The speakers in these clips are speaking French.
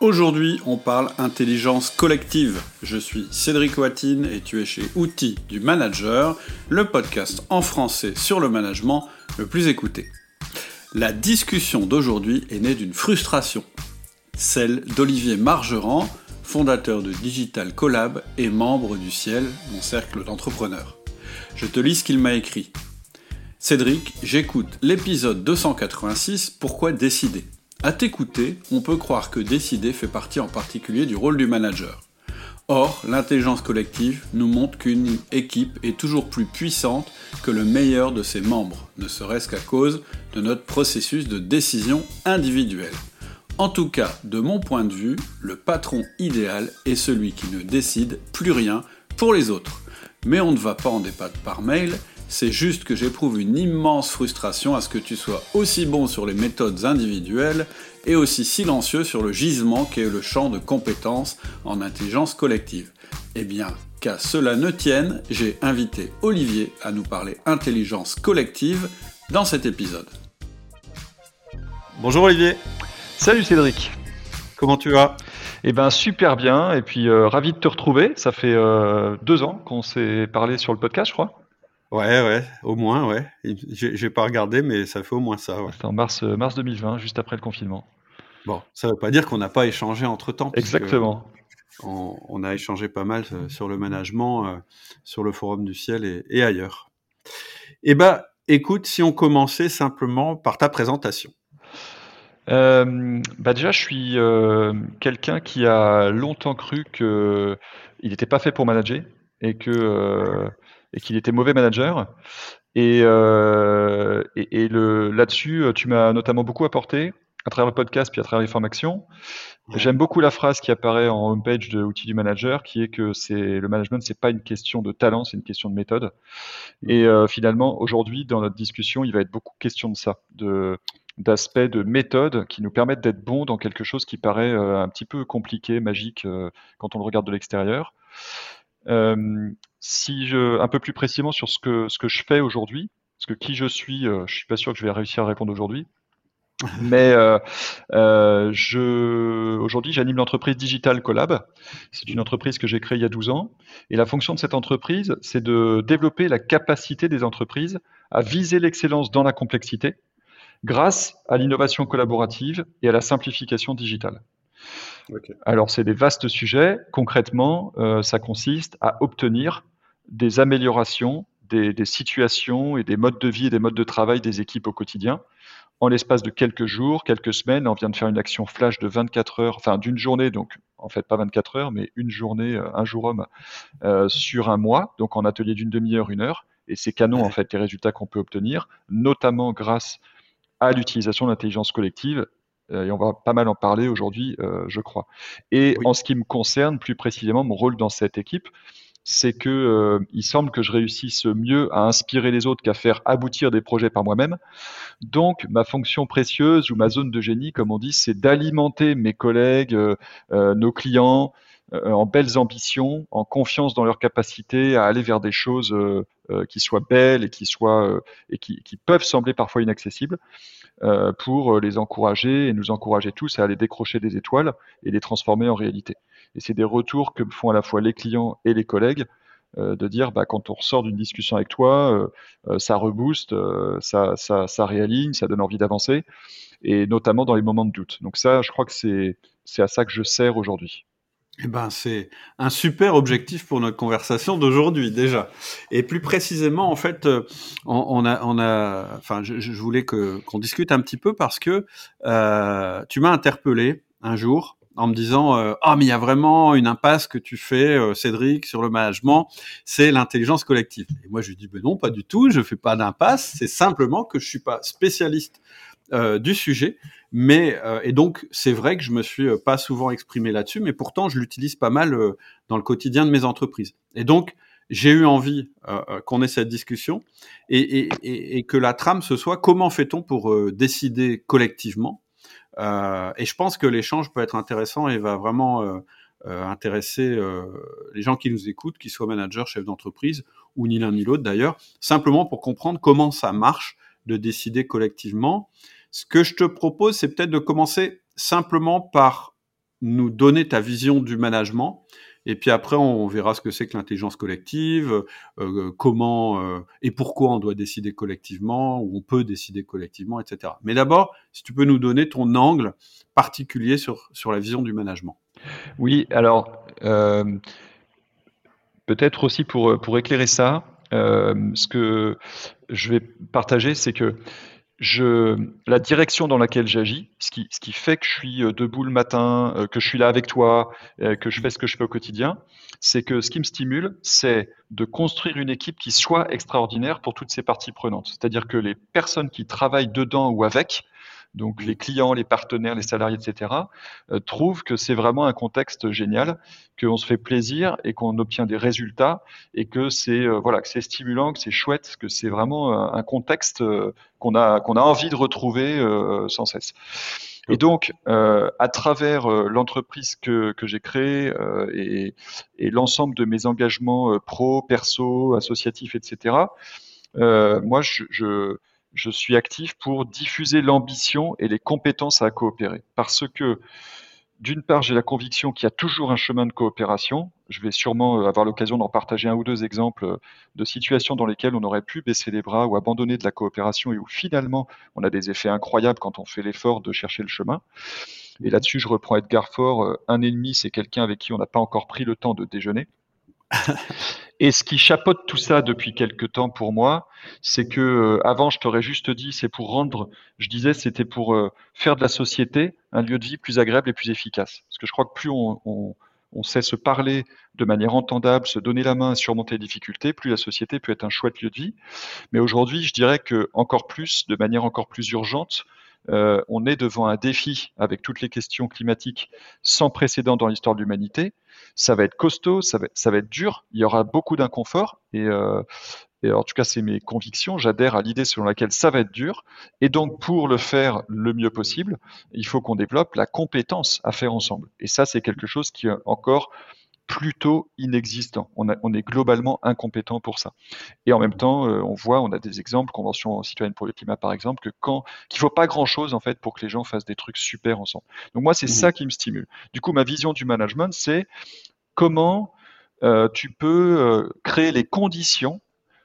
Aujourd'hui, on parle intelligence collective. Je suis Cédric Watine et tu es chez Outils du Manager, le podcast en français sur le management le plus écouté. La discussion d'aujourd'hui est née d'une frustration, celle d'Olivier Margerand, fondateur de Digital Collab et membre du Ciel, mon cercle d'entrepreneurs. Je te lis ce qu'il m'a écrit. Cédric, j'écoute l'épisode 286 Pourquoi décider? À t'écouter, on peut croire que décider fait partie en particulier du rôle du manager. Or, l'intelligence collective nous montre qu'une équipe est toujours plus puissante que le meilleur de ses membres, ne serait-ce qu'à cause de notre processus de décision individuelle. En tout cas, de mon point de vue, le patron idéal est celui qui ne décide plus rien pour les autres. Mais on ne va pas en débattre par mail, c'est juste que j'éprouve une immense frustration à ce que tu sois aussi bon sur les méthodes individuelles et aussi silencieux sur le gisement qu'est le champ de compétences en intelligence collective. Eh bien, qu'à cela ne tienne, j'ai invité Olivier à nous parler intelligence collective dans cet épisode. Bonjour Olivier. Salut Cédric. Comment tu vas? Eh ben super bien et puis euh, ravi de te retrouver. Ça fait euh, deux ans qu'on s'est parlé sur le podcast, je crois. Ouais, ouais, au moins, ouais. J'ai pas regardé, mais ça fait au moins ça. C'était en mars, euh, mars 2020, juste après le confinement. Bon, ça veut pas dire qu'on n'a pas échangé entre temps. Exactement. On, a échangé pas mal euh, sur le management, euh, sur le Forum du Ciel et, ailleurs. Eh ben, écoute, si on commençait simplement par ta présentation. bah déjà, je suis quelqu'un qui a longtemps cru qu'il n'était pas fait pour manager et que et qu'il était mauvais manager. Et, euh, et, le, là-dessus, tu m'as notamment beaucoup apporté à travers le podcast puis à travers les formations. J'aime beaucoup la phrase qui apparaît en homepage de Outils du Manager, qui est que c'est le management, c'est pas une question de talent, c'est une question de méthode. Et euh, finalement, aujourd'hui, dans notre discussion, il va être beaucoup question de ça, de d'aspects de méthode qui nous permettent d'être bons dans quelque chose qui paraît euh, un petit peu compliqué, magique euh, quand on le regarde de l'extérieur. Euh, si je, un peu plus précisément sur ce que, ce que je fais aujourd'hui, parce que qui je suis, euh, je suis pas sûr que je vais réussir à répondre aujourd'hui. Mais euh, euh, je, aujourd'hui, j'anime l'entreprise Digital Collab. C'est une entreprise que j'ai créée il y a 12 ans. Et la fonction de cette entreprise, c'est de développer la capacité des entreprises à viser l'excellence dans la complexité grâce à l'innovation collaborative et à la simplification digitale. Alors, c'est des vastes sujets. Concrètement, euh, ça consiste à obtenir des améliorations des, situations et des modes de vie et des modes de travail des équipes au quotidien. En l'espace de quelques jours, quelques semaines, on vient de faire une action flash de 24 heures, enfin d'une journée, donc en fait pas 24 heures, mais une journée, euh, un jour homme, euh, sur un mois, donc en atelier d'une demi-heure, une heure. Et c'est canon, en fait, les résultats qu'on peut obtenir, notamment grâce à l'utilisation de l'intelligence collective et on va pas mal en parler aujourd'hui, euh, je crois. Et en ce qui me concerne, plus précisément, mon rôle dans cette équipe, c'est que euh, il semble que je réussisse mieux à inspirer les autres qu'à faire aboutir des projets par moi-même. Donc, ma fonction précieuse ou ma zone de génie, comme on dit, c'est d'alimenter mes collègues, nos clients, en belles ambitions, en confiance dans leur capacité à aller vers des choses qui soient belles et qui soient et qui, qui, peuvent sembler parfois inaccessibles. Euh, pour euh, les encourager et nous encourager tous à aller décrocher des étoiles et les transformer en réalité. Et c'est des retours que font à la fois les clients et les collègues euh, de dire bah, quand on ressort d'une discussion avec toi, ça rebooste, ça, ça, ça réaligne, ça donne envie d'avancer, et notamment dans les moments de doute. Donc ça, je crois que c'est à ça que je sers aujourd'hui. Eh ben, c'est un super objectif pour notre conversation d'aujourd'hui déjà. Et plus précisément, en fait, euh, on, a, on a, enfin, je, voulais que qu'on discute un petit peu parce que euh, tu m'as interpellé un jour en me disant ah mais il y a vraiment une impasse que tu fais Cédric sur le management c'est l'intelligence collective et moi je lui dis ben non pas du tout je fais pas d'impasse c'est simplement que je suis pas spécialiste du sujet Mais et donc c'est vrai que je me suis pas souvent exprimé là-dessus, mais pourtant je l'utilise pas mal dans le quotidien de mes entreprises. Et donc j'ai eu envie qu'on ait cette discussion et, et, et, que la trame ce soit comment fait-on pour décider collectivement. et je pense que l'échange peut être intéressant et va vraiment euh, intéresser euh, les gens qui nous écoutent, qu'ils soient managers, chefs d'entreprise ou ni l'un ni l'autre d'ailleurs, simplement pour comprendre comment ça marche de décider collectivement. Ce que je te propose, c'est peut-être de commencer simplement par nous donner ta vision du management. Et puis après, on verra ce que c'est que l'intelligence collective, euh, comment et pourquoi on doit décider collectivement, ou on peut décider collectivement, etc. Mais d'abord, si tu peux nous donner ton angle particulier sur, sur la vision du management. Oui, alors euh, peut-être aussi pour, pour éclairer ça, euh, ce que je vais partager, c'est que je, la direction dans laquelle j'agis, ce qui, ce qui fait que je suis euh, debout le matin, que je suis là avec toi, que je fais ce que je fais au quotidien, c'est que ce qui me stimule, c'est de construire une équipe qui soit extraordinaire pour toutes ces parties prenantes. C'est-à-dire que les personnes qui travaillent dedans ou avec donc les clients, les partenaires, les salariés, etc., euh, trouvent que c'est vraiment un contexte génial, qu'on se fait plaisir et qu'on obtient des résultats et que c'est euh, voilà, que c'est stimulant, que c'est chouette, que c'est vraiment euh, un contexte qu'on a qu'on a envie de retrouver sans cesse. Et donc, à travers l'entreprise que, que j'ai créée et, et l'ensemble de mes engagements pro, perso, associatifs, etc., moi, je, je, je suis actif pour diffuser l'ambition et les compétences à coopérer. Parce que, d'une part, j'ai la conviction qu'il y a toujours un chemin de coopération. Je vais sûrement euh, avoir l'occasion d'en partager un ou deux exemples euh, de situations dans lesquelles on aurait pu baisser les bras ou abandonner de la coopération et où finalement on a des effets incroyables quand on fait l'effort de chercher le chemin. Et là-dessus, je reprends Edgar Faure, euh, un ennemi, c'est quelqu'un avec qui on n'a pas encore pris le temps de déjeuner. Et ce qui chapeaute tout ça depuis quelque temps pour moi, c'est que euh, avant je t'aurais juste dit c'est pour rendre, je disais c'était pour euh, faire de la société un lieu de vie plus agréable et plus efficace. Parce que je crois que plus on, on, on sait se parler de manière entendable, se donner la main, surmonter les difficultés, plus la société peut être un chouette lieu de vie. Mais aujourd'hui, je dirais que encore plus, de manière encore plus urgente, euh, on est devant un défi avec toutes les questions climatiques sans précédent dans l'histoire de l'humanité. Ça va être costaud, ça va, être dur, il y aura beaucoup d'inconfort et, euh, et en tout cas c'est mes convictions, j'adhère à l'idée selon laquelle ça va être dur et donc pour le faire le mieux possible, il faut qu'on développe la compétence à faire ensemble. Et ça c'est quelque chose qui encore plutôt inexistant. On, est globalement incompétent pour ça. Et en même temps, euh, on voit, on a des exemples, Convention citoyenne pour le climat par exemple, que quand qu'il faut pas grand chose en fait pour que les gens fassent des trucs super ensemble. Donc moi, c'est mmh ça qui me stimule. Du coup, ma vision du management, c'est comment euh, tu peux euh, créer les conditions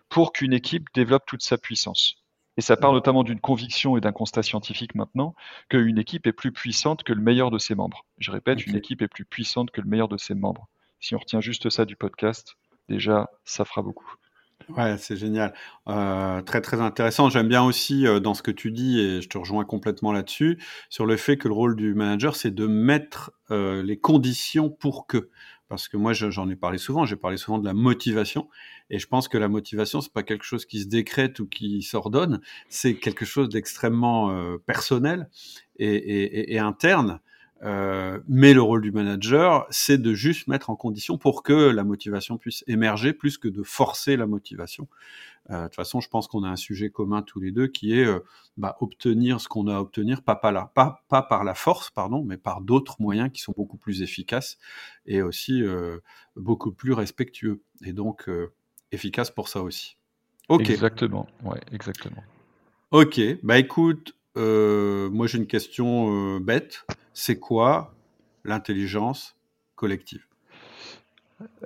pour qu'une équipe développe toute sa puissance. Et ça part notamment d'une conviction et d'un constat scientifique maintenant qu'une équipe est plus puissante que le meilleur de ses membres. Je répète, une équipe est plus puissante que le meilleur de ses membres. Si on retient juste ça du podcast, déjà, ça fera beaucoup. Ouais, c'est génial. Euh, très très intéressant. J'aime bien aussi euh, dans ce que tu dis, et je te rejoins complètement là-dessus, sur le fait que le rôle du manager, c'est de mettre euh, les conditions pour que. Parce que moi, j'en ai parlé souvent, j'ai parlé souvent de la motivation, et je pense que la motivation, c'est pas quelque chose qui se décrète ou qui s'ordonne, c'est quelque chose d'extrêmement personnel et, interne. Euh, mais le rôle du manager, c'est de juste mettre en condition pour que la motivation puisse émerger plus que de forcer la motivation. Euh, de toute façon, je pense qu'on a un sujet commun tous les deux qui est euh, bah, obtenir ce qu'on a à obtenir, pas, pas, pas, pas par la force, pardon, mais par d'autres moyens qui sont beaucoup plus efficaces et aussi beaucoup plus respectueux. Et donc, efficace pour ça aussi. Ok. Exactement, ouais, exactement. Ok, bah écoute, moi j'ai une question bête c'est quoi l'intelligence collective?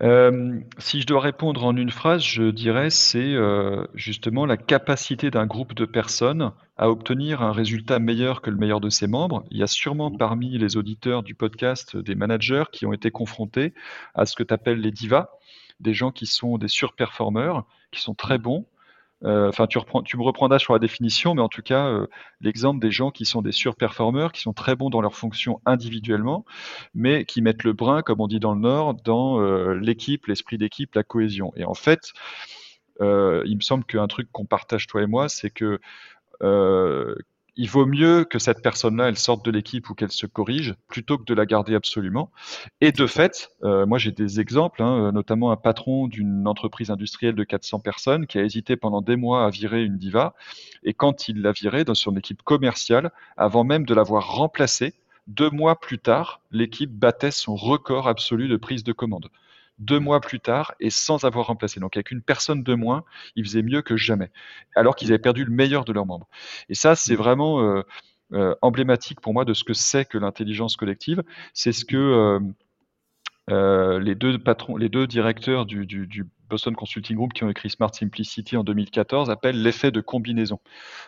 Euh, si je dois répondre en une phrase, je dirais c'est euh, justement la capacité d'un groupe de personnes à obtenir un résultat meilleur que le meilleur de ses membres. Il y a sûrement mmh. parmi les auditeurs du podcast des managers qui ont été confrontés à ce que tu appelles les divas, des gens qui sont des surperformeurs, qui sont très mmh. bons, euh, enfin, tu, reprends, tu me reprendras sur la définition, mais en tout cas, euh, l'exemple des gens qui sont des surperformeurs, qui sont très bons dans leurs fonctions individuellement, mais qui mettent le brin, comme on dit dans le Nord, dans euh, l'équipe, l'esprit d'équipe, la cohésion. Et en fait, il me semble qu'un truc qu'on partage toi et moi, c'est que il vaut mieux que cette personne-là, elle sorte de l'équipe ou qu'elle se corrige, plutôt que de la garder absolument. Et de fait, euh, moi j'ai des exemples, hein, notamment un patron d'une entreprise industrielle de 400 personnes qui a hésité pendant des mois à virer une diva, et quand il l'a virée dans son équipe commerciale, avant même de l'avoir remplacée, deux mois plus tard, l'équipe battait son record absolu de prise de commande deux mois plus tard et sans avoir remplacé. Donc avec une personne de moins, ils faisaient mieux que jamais, alors qu'ils avaient perdu le meilleur de leurs membres. Et ça, c'est mmh. vraiment euh, euh, emblématique pour moi de ce que c'est que l'intelligence collective. C'est ce que euh, les deux patrons, les deux directeurs du, du, Boston Consulting Group qui ont écrit Smart Simplicity en 2014 appellent l'effet de combinaison.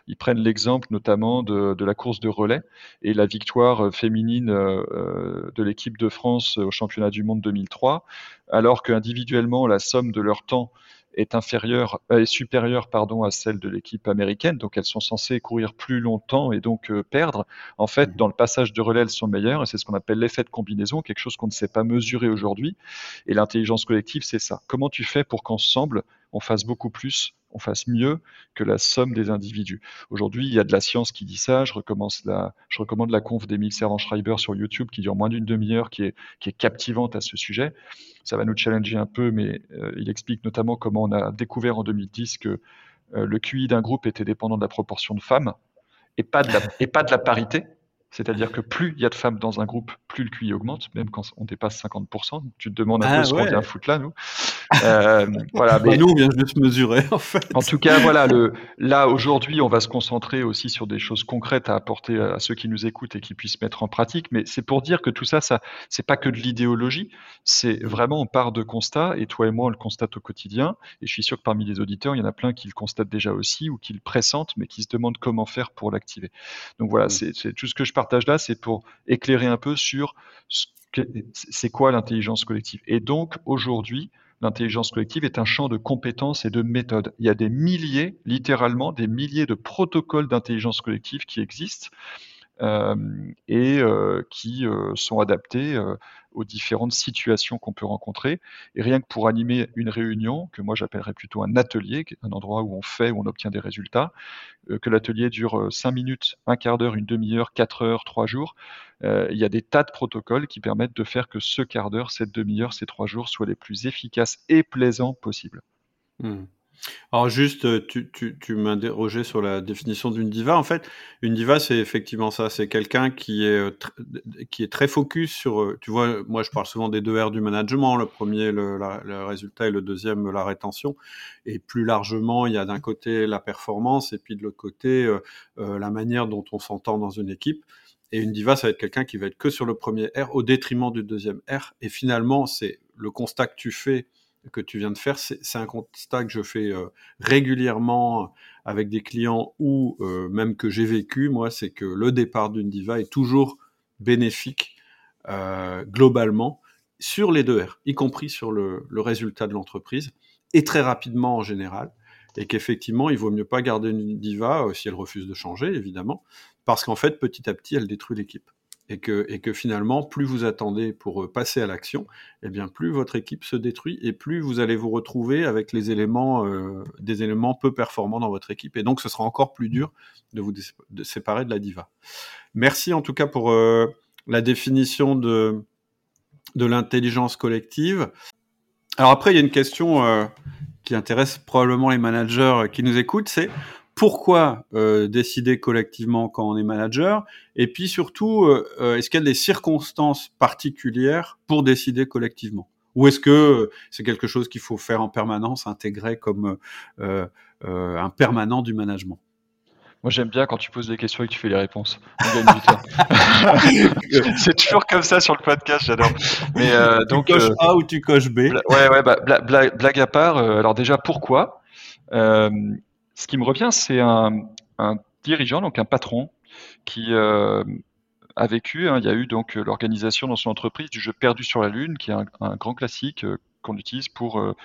Ils prennent l'exemple notamment de, la course de relais et la victoire féminine de l'équipe de France au championnat du monde 2003, alors qu'individuellement la somme de leur temps est inférieure, euh, est supérieure pardon, à celle de l'équipe américaine, donc elles sont censées courir plus longtemps et donc euh, perdre. En fait, mmh. dans le passage de relais, elles sont meilleures et c'est ce qu'on appelle l'effet de combinaison, quelque chose qu'on ne sait pas mesurer aujourd'hui. Et l'intelligence collective, c'est ça. Comment tu fais pour qu'ensemble, on fasse beaucoup plus on fasse mieux que la somme des individus. Aujourd'hui, il y a de la science qui dit ça. Je, recommence la, je recommande la conf d'Emile Servan-Schreiber sur YouTube qui dure moins d'une demi-heure, qui est, qui est captivante à ce sujet. Ça va nous challenger un peu, mais euh, il explique notamment comment on a découvert en 2010 que euh, le QI d'un groupe était dépendant de la proportion de femmes et pas de et pas de la parité. C'est-à-dire que plus il y a de femmes dans un groupe, plus le QI augmente, même quand on dépasse 50%. Tu te demandes un peu ah ce qu'on vient foutre là, nous. Euh, voilà, bah, mais nous, on vient juste mesurer, en fait. En tout cas, voilà, le, là, aujourd'hui, on va se concentrer aussi sur des choses concrètes à apporter à ceux qui nous écoutent et qui puissent mettre en pratique. Mais c'est pour dire que tout ça, ça c'est pas que de l'idéologie, c'est vraiment, on part de constats, et toi et moi, on le constate au quotidien. Et je suis sûr que parmi les auditeurs, il y en a plein qui le constatent déjà aussi ou qui le pressentent, mais qui se demandent comment faire pour l'activer. Donc voilà, mmh. c'est tout ce que je partage là, c'est pour éclairer un peu sur c'est quoi l'intelligence collective. Et donc aujourd'hui, l'intelligence collective est un champ de compétences et de méthodes. Il y a des milliers, littéralement, des milliers de protocoles d'intelligence collective qui existent. Et qui sont adaptés aux différentes situations qu'on peut rencontrer. Et rien que pour animer une réunion, que moi j'appellerais plutôt un atelier, un endroit où on fait, où on obtient des résultats, que l'atelier dure 5 minutes, un quart d'heure, une demi-heure, 4 heures, 3 jours, il y a des tas de protocoles qui permettent de faire que ce quart d'heure, cette demi-heure, ces 3 jours soient les plus efficaces et plaisants possibles. Mmh. Alors juste, euh, tu, tu, tu m'interrogeais sur la définition d'une diva. En fait, une diva, c'est effectivement ça. C'est quelqu'un qui est euh, qui est très focus sur. Euh, tu vois, moi, je parle souvent des deux R du management. Le premier, le, le résultat, et le deuxième, la rétention. Et plus largement, il y a d'un côté la performance, et puis de l'autre côté, la manière dont on s'entend dans une équipe. Et une diva, ça va être quelqu'un qui va être que sur le premier R au détriment du deuxième R. Et finalement, c'est le constat que tu fais que tu viens de faire, c'est un constat que je fais euh, régulièrement avec des clients ou euh, même que j'ai vécu, moi, c'est que le départ d'une diva est toujours bénéfique euh, globalement sur les deux R, y compris sur le, le résultat de l'entreprise, et très rapidement en général, et qu'effectivement, il vaut mieux pas garder une diva si elle refuse de changer, évidemment, parce qu'en fait, petit à petit, elle détruit l'équipe et que, finalement, plus vous attendez pour euh, passer à l'action, eh bien plus votre équipe se détruit et plus vous allez vous retrouver avec euh, des éléments peu performants dans votre équipe. Et donc, ce sera encore plus dur de vous séparer de la diva. Merci en tout cas pour euh, la définition de l'intelligence collective. Alors après, il y a une question qui intéresse probablement les managers qui nous écoutent, c'est pourquoi euh, décider collectivement quand on est manager Et puis surtout, euh, euh, est-ce qu'il y a des circonstances particulières pour décider collectivement? Ou est-ce que c'est quelque chose qu'il faut faire en permanence, intégrer comme un permanent du management? Moi, j'aime bien quand tu poses des questions et que tu fais les réponses. On gagne du temps. c'est toujours comme ça sur le podcast, j'adore. Mais donc, tu coches A ou tu coches B? Ouais, ouais. Bah, blague, à part. alors déjà, pourquoi? Ce qui me revient, c'est un, dirigeant, donc un patron, qui euh, a vécu. Hein, il y a eu donc l'organisation dans son entreprise du jeu perdu sur la lune, qui est un, grand classique euh, qu'on utilise pour euh,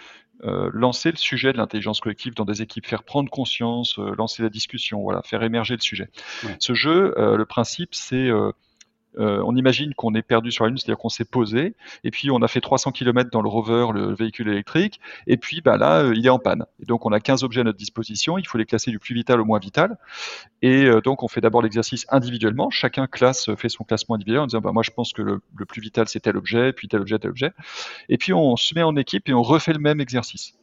lancer le sujet de l'intelligence collective dans des équipes, faire prendre conscience, lancer la discussion, voilà, faire émerger le sujet. Ce jeu, le principe, c'est euh, on imagine qu'on est perdu sur la Lune, c'est-à-dire qu'on s'est posé, et puis on a fait 300 km dans le rover, le véhicule électrique, et puis bah, là, euh, il est en panne. Donc on a 15 objets à notre disposition, il faut les classer du plus vital au moins vital, et euh, donc on fait d'abord l'exercice individuellement, chacun classe, fait son classement individuel en disant bah, moi je pense que le plus vital c'est tel objet, puis tel objet, tel objet, et puis on se met en équipe et on refait le même exercice.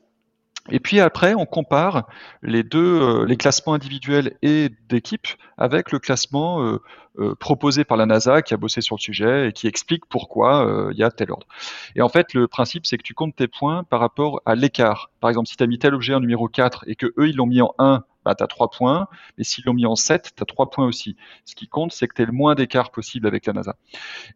Et puis après, on compare les deux, euh, les classements individuels et d'équipe avec le classement euh, euh, proposé par la NASA qui a bossé sur le sujet et qui explique pourquoi il y a tel ordre. Et en fait, le principe, c'est que tu comptes tes points par rapport à l'écart. Par exemple, si tu as mis tel objet en numéro 4 et que eux, ils l'ont mis en 1, bah, tu as 3 points. Mais s'ils l'ont mis en 7, tu as 3 points aussi. Ce qui compte, c'est que tu es le moins d'écart possible avec la NASA.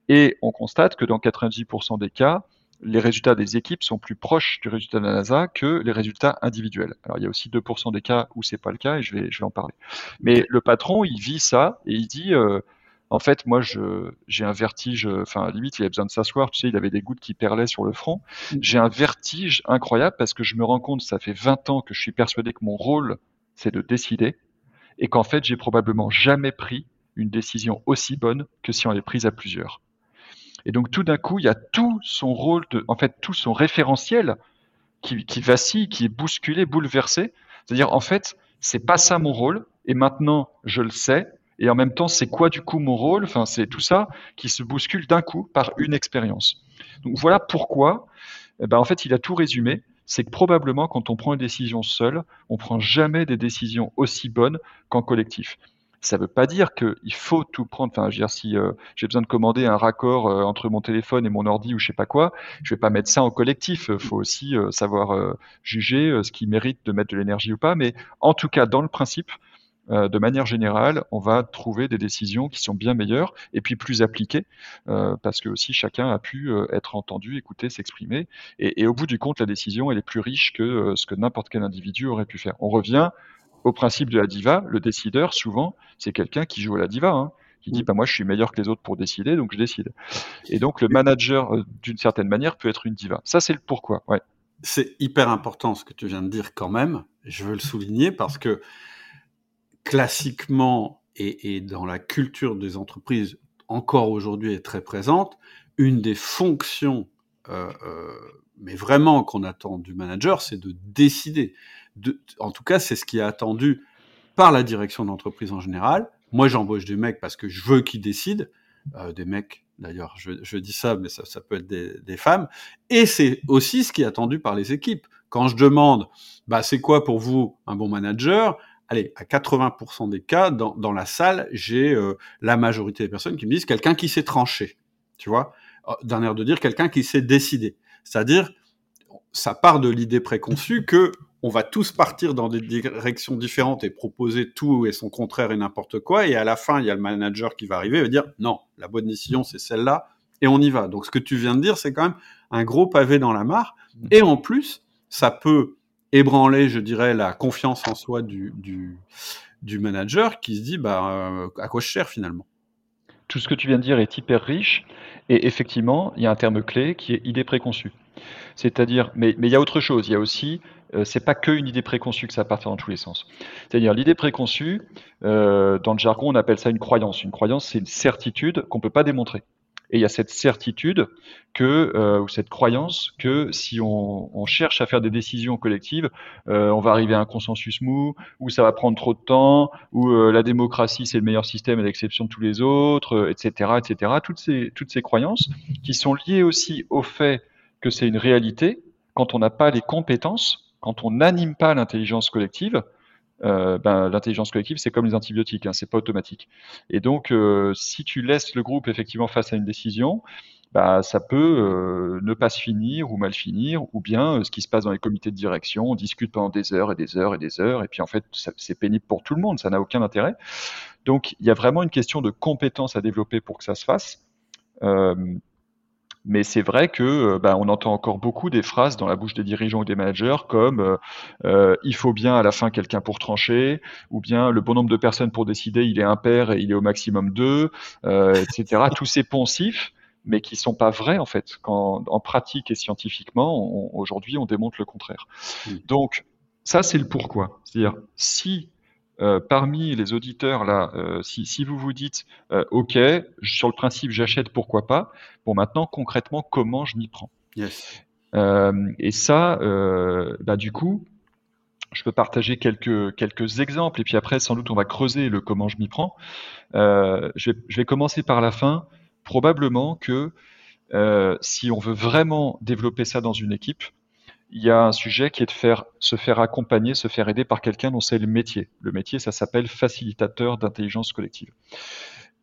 Et on constate que dans 90% des cas, les résultats des équipes sont plus proches du résultat de la NASA que les résultats individuels. Alors il y a aussi 2% des cas où c'est pas le cas et je vais, je vais en parler. Mais le patron, il vit ça et il dit, euh, en fait, moi, j'ai un vertige, enfin, limite, il a besoin de s'asseoir, tu sais, il avait des gouttes qui perlaient sur le front. Mm. J'ai un vertige incroyable parce que je me rends compte, ça fait 20 ans que je suis persuadé que mon rôle, c'est de décider et qu'en fait, j'ai probablement jamais pris une décision aussi bonne que si on l'est prise à plusieurs. Et donc tout d'un coup, il y a tout son rôle, en fait tout son référentiel qui, vacille, qui est bousculé, bouleversé. C'est-à-dire en fait, c'est pas ça mon rôle, et maintenant je le sais. Et en même temps, c'est quoi du coup mon rôle? Enfin, c'est tout ça qui se bouscule d'un coup par une expérience. Donc voilà pourquoi. Eh ben, en fait, il a tout résumé. C'est que probablement, quand on prend une décision seule, on prend jamais des décisions aussi bonnes qu'en collectif. Ça ne veut pas dire qu'il faut tout prendre. Enfin, je veux dire, si euh, j'ai besoin de commander un raccord euh, entre mon téléphone et mon ordi ou je sais pas quoi, je vais pas mettre ça en collectif. Il faut aussi euh, savoir juger ce qui mérite de mettre de l'énergie ou pas. Mais en tout cas, dans le principe, de manière générale, on va trouver des décisions qui sont bien meilleures et puis plus appliquées, parce que aussi chacun a pu être entendu, écouter, s'exprimer. Et, et, au bout du compte, la décision, elle est plus riche que ce que n'importe quel individu aurait pu faire. On revient au principe de la diva, le décideur, souvent, c'est quelqu'un qui joue à la diva, hein, qui dit, mm. bah, moi, je suis meilleur que les autres pour décider, donc je décide. Et donc, le manager, euh, d'une certaine manière, peut être une diva. Ça, c'est le pourquoi, ouais. C'est hyper important ce que tu viens de dire quand même. Je veux le souligner parce que classiquement et, dans la culture des entreprises encore aujourd'hui est très présente, une des fonctions, euh, euh, mais vraiment qu'on attend du manager, c'est de décider en tout cas, c'est ce qui est attendu par la direction d'entreprise en général. Moi, j'embauche des mecs parce que je veux qu'ils décident. Euh, des mecs, d'ailleurs, je, dis ça, mais ça, peut être des, femmes. Et c'est aussi ce qui est attendu par les équipes. Quand je demande, bah, c'est quoi pour vous un bon manager? Allez, à 80% des cas, dans, la salle, j'ai euh, la majorité des personnes qui me disent quelqu'un qui s'est tranché. Tu vois? Euh, D'un air de dire quelqu'un qui s'est décidé. C'est-à-dire, ça part de l'idée préconçue que on va tous partir dans des directions différentes et proposer tout et son contraire et n'importe quoi. Et à la fin, il y a le manager qui va arriver et va dire non, la bonne décision c'est celle-là et on y va. Donc ce que tu viens de dire, c'est quand même un gros pavé dans la mare. Et en plus, ça peut ébranler, je dirais, la confiance en soi du, du, manager qui se dit bah, euh, à quoi je cherche finalement. Tout ce que tu viens de dire est hyper riche. Et effectivement, il y a un terme clé qui est idée préconçue. C'est-à-dire, mais, il y a autre chose. Il y a aussi euh, c'est pas qu'une idée préconçue que ça part dans tous les sens. C'est-à-dire l'idée préconçue, euh, dans le jargon, on appelle ça une croyance. Une croyance, c'est une certitude qu'on peut pas démontrer. Et il y a cette certitude euh, ou cette croyance que si on, cherche à faire des décisions collectives, on va arriver à un consensus mou, ou ça va prendre trop de temps, ou la démocratie c'est le meilleur système à l'exception de tous les autres, etc., etc. Toutes ces, toutes ces croyances qui sont liées aussi au fait que c'est une réalité quand on n'a pas les compétences quand on n'anime pas l'intelligence collective, euh, ben, l'intelligence collective, c'est comme les antibiotiques, hein, c'est pas automatique. Et donc, euh, si tu laisses le groupe effectivement face à une décision, bah, ça peut euh, ne pas se finir ou mal finir, ou bien ce qui se passe dans les comités de direction, on discute pendant des heures et des heures et des heures, et puis en fait, c'est pénible pour tout le monde, ça n'a aucun intérêt. Donc, il y a vraiment une question de compétence à développer pour que ça se fasse. Mais c'est vrai que euh, bah, on entend encore beaucoup des phrases dans la bouche des dirigeants ou des managers comme euh, euh, il faut bien à la fin quelqu'un pour trancher, ou bien le bon nombre de personnes pour décider, il est impair et il est au maximum deux, etc. Tous ces poncifs, mais qui sont pas vrais en fait. Quand en pratique et scientifiquement, aujourd'hui, on démontre le contraire. Donc ça, c'est le pourquoi. C'est-à-dire si euh, parmi les auditeurs là, euh, si, si, vous vous dites euh, OK, sur le principe j'achète, pourquoi pas. Bon, maintenant concrètement, comment je m'y prends? Yes. Et ça, bah, du coup, je peux partager quelques quelques exemples et puis après sans doute on va creuser le comment je m'y prends. Je vais, je, vais, commencer par la fin. Probablement que si on veut vraiment développer ça dans une équipe, il y a un sujet qui est de faire, se faire accompagner, se faire aider par quelqu'un dont c'est le métier. Le métier, ça s'appelle facilitateur d'intelligence collective.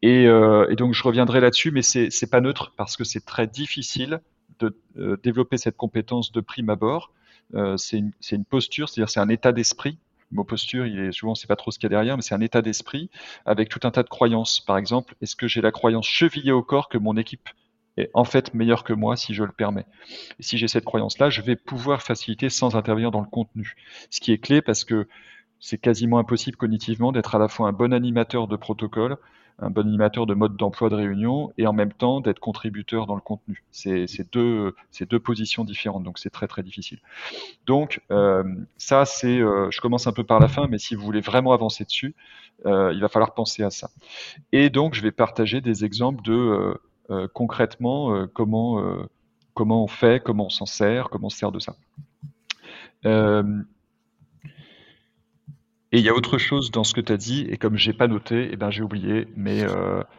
Et, euh, donc je reviendrai là-dessus, mais c'est n'est pas neutre parce que c'est très difficile de euh, développer cette compétence de prime abord. Euh, c'est une, posture, c'est-à-dire c'est un état d'esprit. Le mot posture, il est souvent c'est pas trop ce qu'il y a derrière, mais c'est un état d'esprit avec tout un tas de croyances. Par exemple, est-ce que j'ai la croyance chevillée au corps que mon équipe est en fait meilleur que moi si je le permets. Et si j'ai cette croyance-là, je vais pouvoir faciliter sans intervenir dans le contenu. Ce qui est clé parce que c'est quasiment impossible cognitivement d'être à la fois un bon animateur de protocole, un bon animateur de mode d'emploi de réunion et en même temps d'être contributeur dans le contenu. C'est deux, positions différentes, donc c'est très très difficile. Donc euh, ça, c'est, euh, je commence un peu par la fin, mais si vous voulez vraiment avancer dessus, euh, il va falloir penser à ça. Et donc je vais partager des exemples de concrètement euh, comment, euh, comment on fait, comment on s'en sert, comment on se sert de ça. Et il y a autre chose dans ce que tu as dit, et comme j'ai pas noté, eh ben j'ai oublié. Mais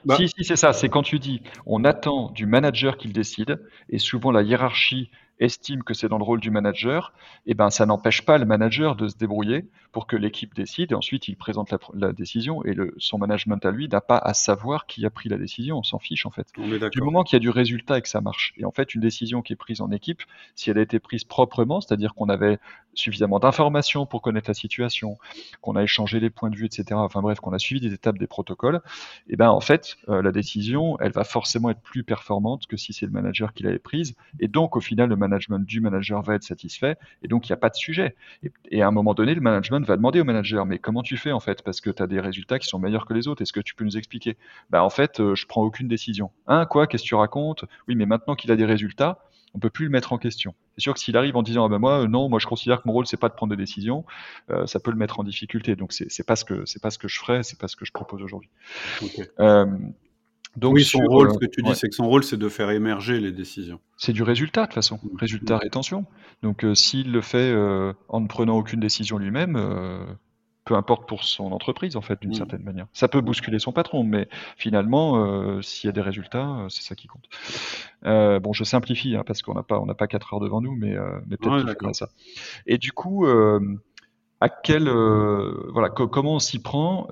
bah si, si c'est ça, c'est quand tu dis on attend du manager qu'il décide, et souvent la hiérarchie estime que c'est dans le rôle du manager, eh ben, ça n'empêche pas le manager de se débrouiller pour que l'équipe décide et ensuite il présente la, décision et le, son management à lui n'a pas à savoir qui a pris la décision, on s'en fiche en fait. Du moment qu'il y a du résultat et que ça marche. Et en fait, une décision qui est prise en équipe, si elle a été prise proprement, c'est-à-dire qu'on avait suffisamment d'informations pour connaître la situation, qu'on a échangé les points de vue, etc. Enfin bref, qu'on a suivi des étapes des protocoles, et eh ben en fait, euh, la décision, elle va forcément être plus performante que si c'est le manager qui l'avait prise. Et donc, au final, le management du manager va être satisfait. Et donc, il n'y a pas de sujet. Et, à un moment donné, le management va demander au manager, mais comment tu fais en fait? Parce que tu as des résultats qui sont meilleurs que les autres. Est-ce que tu peux nous expliquer? Bah en fait, euh, je prends aucune décision. Hein, quoi? Qu'est-ce que tu racontes? Oui, mais maintenant qu'il a des résultats, on peut plus le mettre en question. C'est sûr que s'il arrive en disant ah ben moi euh, non, moi je considère que mon rôle c'est pas de prendre des décisions, euh, ça peut le mettre en difficulté. Donc c'est c'est pas ce que c'est pas ce que je ferais, c'est pas ce que je propose aujourd'hui. Euh, donc oui, son rôle, ce que tu dis, c'est que son rôle, c'est de faire émerger les décisions. C'est du résultat, de toute façon. Mm. Résultat, rétention. Donc, s'il le fait en ne prenant aucune décision lui-même, peu importe pour son entreprise en fait d'une mmh. certaine manière. Ça peut bousculer son patron, mais finalement, euh, s'il y a des résultats, euh, c'est ça qui compte. Euh, bon, je simplifie hein, parce qu'on n'a pas on pas quatre heures devant nous, mais, mais peut-être ouais, ça. Et du coup, à quel voilà comment on s'y prend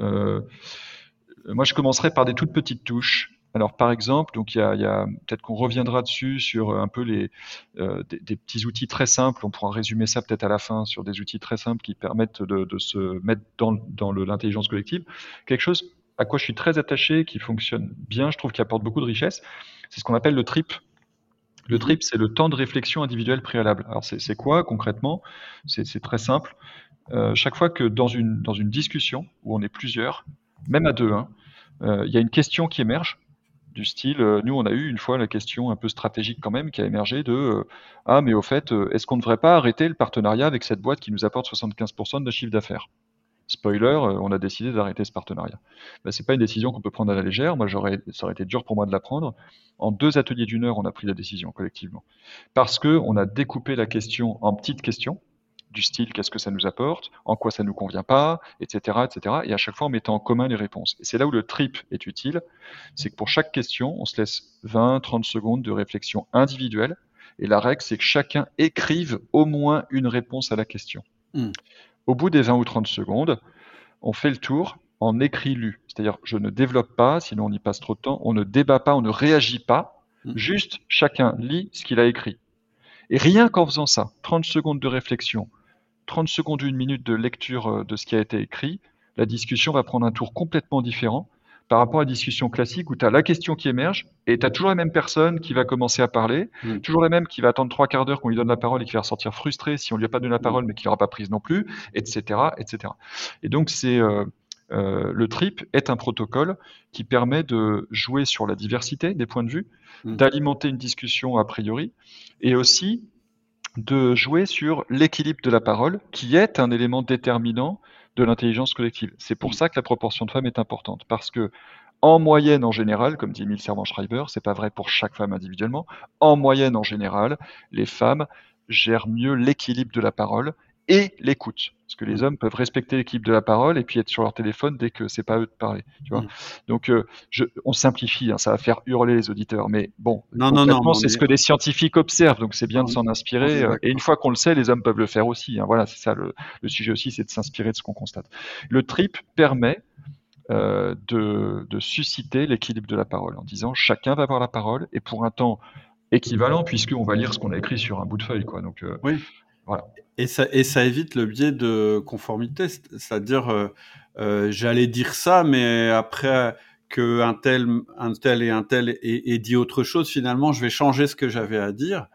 Moi, je commencerai par des toutes petites touches. Alors par exemple, donc il y a, peut-être qu'on reviendra dessus sur un peu les euh, des, petits outils très simples. On pourra résumer ça peut-être à la fin sur des outils très simples qui permettent de, se mettre dans, dans l'intelligence collective. Quelque chose à quoi je suis très attaché, qui fonctionne bien, je trouve qu'il apporte beaucoup de richesse, c'est ce qu'on appelle le TRIP. Le TRIP, c'est le temps de réflexion individuelle préalable. Alors c'est quoi concrètement? C'est très simple. Euh, chaque fois que dans une, dans une discussion où on est plusieurs, même à deux, hein, euh, il y a une question qui émerge du style, euh, nous on a eu une fois la question un peu stratégique quand même qui a émergé de euh, ah mais au fait est-ce qu'on ne devrait pas arrêter le partenariat avec cette boîte qui nous apporte 75% de chiffre d'affaires? Spoiler, on a décidé d'arrêter ce partenariat. Ben, c'est pas une décision qu'on peut prendre à la légère. Moi, j'aurais, ça aurait été dur pour moi de la prendre. En deux ateliers d'une heure, on a pris la décision collectivement parce que on a découpé la question en petites questions du style qu'est-ce que ça nous apporte, en quoi ça nous convient pas, etc., etc. Et à chaque fois, en mettant en commun les réponses. Et c'est là où le trip est utile, c'est que pour chaque question, on se laisse 20, 30 secondes de réflexion individuelle. Et la règle, c'est que chacun écrive au moins une réponse à la question. Hmm. Au bout des 20 ou 30 secondes, on fait le tour en écrit-lu. C'est-à-dire, je ne développe pas, sinon on y passe trop de temps, on ne débat pas, on ne réagit pas, hmm. juste chacun lit ce qu'il a écrit. Et rien qu'en faisant ça, 30 secondes de réflexion, 30 secondes, une minute de lecture euh, de ce qui a été écrit, la discussion va prendre un tour complètement différent par rapport à la discussion classique où tu as la question qui émerge et tu as toujours la même personne qui va commencer à parler, mm. toujours la même qui va attendre trois quarts d'heure qu'on lui donne la parole et qui va ressortir frustré si on lui a pas donné la mm. parole mais qui n'aura pas prise non plus, etc. etc. Et donc c'est euh, euh, le TRIP est un protocole qui permet de jouer sur la diversité des points de vue, mm. d'alimenter une discussion a priori et aussi de jouer sur l'équilibre de la parole, qui est un élément déterminant de l'intelligence collective. C'est pour ça que la proportion de femmes est importante, parce que en moyenne, en général, comme dit Emile Servan-Schreiber, c'est pas vrai pour chaque femme individuellement. En moyenne, en général, les femmes gèrent mieux l'équilibre de la parole et l'écoute. Parce que les mm. hommes peuvent respecter l'équipe de la parole et puis être sur leur téléphone dès que c'est pas eux de parler. Tu vois mm. Donc, euh, je, on simplifie, hein, ça va faire hurler les auditeurs, mais bon, non, non, non, c'est ce que les scientifiques observent, donc c'est bien de s'en inspirer. Euh, et une fois qu'on le sait, les hommes peuvent le faire aussi. Hein, voilà, c'est ça le, le, sujet aussi, c'est de s'inspirer de ce qu'on constate. Le trip permet euh, de, de susciter l'équilibre de la parole en disant chacun va avoir la parole et pour un temps équivalent puisqu'on va lire ce qu'on a écrit sur un bout de feuille, quoi. Donc, euh, oui. Et ça, et ça évite le biais de conformité, c'est-à-dire euh, euh, j'allais dire ça, mais après que un tel, un tel et un tel ait, dit autre chose, finalement, je vais changer ce que j'avais à dire.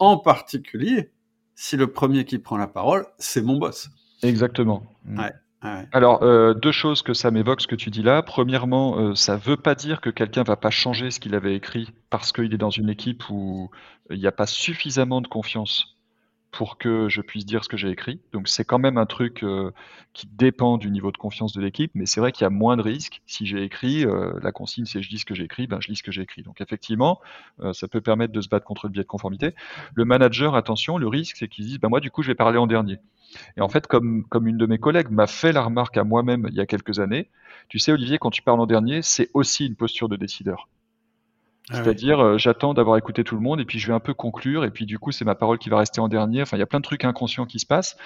En particulier, si le premier qui prend la parole, c'est mon boss. Exactement. Alors, euh, deux choses que ça m'évoque, ce que tu dis là. Premièrement, ça ne veut pas dire que quelqu'un va pas changer ce qu'il avait écrit parce qu'il est dans une équipe où il n'y a pas suffisamment de confiance pour que je puisse dire ce que j'ai écrit. Donc c'est quand même un truc euh, qui dépend du niveau de confiance de l'équipe, mais c'est vrai qu'il y a moins de risques. Si j'ai écrit, euh, la consigne c'est je dis ce que j'ai écrit, ben je lis ce que j'ai écrit. Donc effectivement, euh, ça peut permettre de se battre contre le biais de conformité. Le manager, attention, le risque c'est qu'il dise, ben moi du coup je vais parler en dernier. Et en fait, comme une de mes collègues m'a fait la remarque à moi-même il y a quelques années, tu sais Olivier, quand tu parles en dernier, c'est aussi une posture de décideur. Ah C'est-à-dire, euh, j'attends d'avoir écouté tout le monde et puis je vais un peu conclure et puis du coup, c'est ma parole qui va rester en dernier. Enfin, il y a plein de trucs inconscients qui se passent.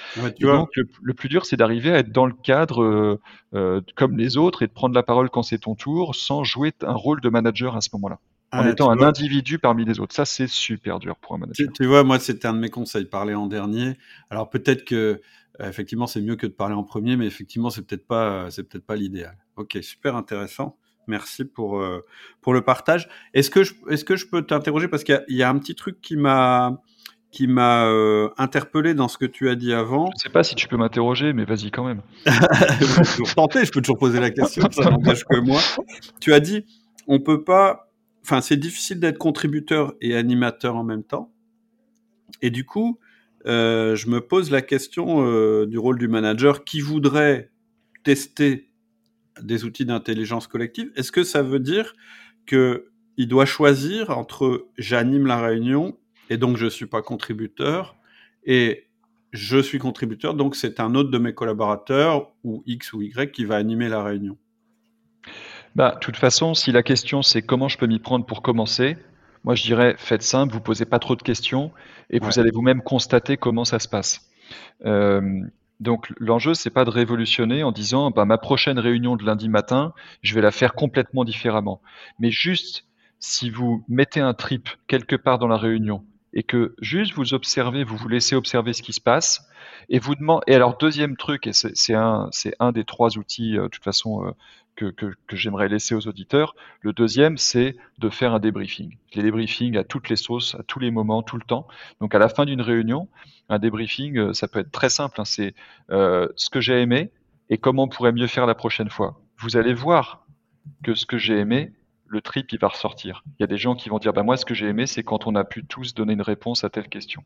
donc, le, plus dur, c'est d'arriver à être dans le cadre euh, euh, comme les autres et de prendre la parole quand c'est ton tour sans jouer un rôle de manager à ce moment-là. En étant un individu parmi les autres. Ça, c'est super dur pour un manager. Tu, vois, moi, c'était un de mes conseils, parler en dernier. Alors peut-être que, effectivement, c'est mieux que de parler en premier, mais effectivement, c'est peut-être pas, c'est peut-être pas l'idéal. Ok, super intéressant. Merci pour, euh, pour le partage. Est-ce que, je, est-ce que je peux t'interroger? Parce qu'il y, a un petit truc qui m'a, qui m'a euh, interpellé dans ce que tu as dit avant. Je ne sais pas si tu peux m'interroger, mais vas-y quand même. je peux toujours tenter, je peux toujours poser la question, ça n'engage que moi. Tu as dit, on peut pas, enfin, c'est difficile d'être contributeur et animateur en même temps. Et du coup, euh, je me pose la question du rôle du manager qui voudrait tester des outils d'intelligence collective, est-ce que ça veut dire qu'il doit choisir entre j'anime la réunion et donc je ne suis pas contributeur et je suis contributeur, donc c'est un autre de mes collaborateurs ou X ou Y qui va animer la réunion? Bah, De toute façon, si la question c'est comment je peux m'y prendre pour commencer, moi je dirais faites simple, vous posez pas trop de questions et vous allez vous-même constater comment ça se passe. Euh, donc l'enjeu, c'est pas de révolutionner en disant bah, ma prochaine réunion de lundi matin, je vais la faire complètement différemment. Mais juste si vous mettez un trip quelque part dans la réunion et que juste vous observez, vous vous laissez observer ce qui se passe et vous demandez. Et alors deuxième truc, et c'est un, un des trois outils euh, de toute façon euh, que, j'aimerais laisser aux auditeurs. Le deuxième, c'est de faire un débriefing. Les débriefings à toutes les sauces, à tous les moments, tout le temps. Donc à la fin d'une réunion, un débriefing, euh, ça peut être très simple. Hein. c'est euh, ce que j'ai aimé et comment on pourrait mieux faire la prochaine fois. Vous allez voir que ce que j'ai aimé, le trip, il va ressortir. Il y a des gens qui vont dire, bah, moi, ce que j'ai aimé, c'est quand on a pu tous donner une réponse à telle question.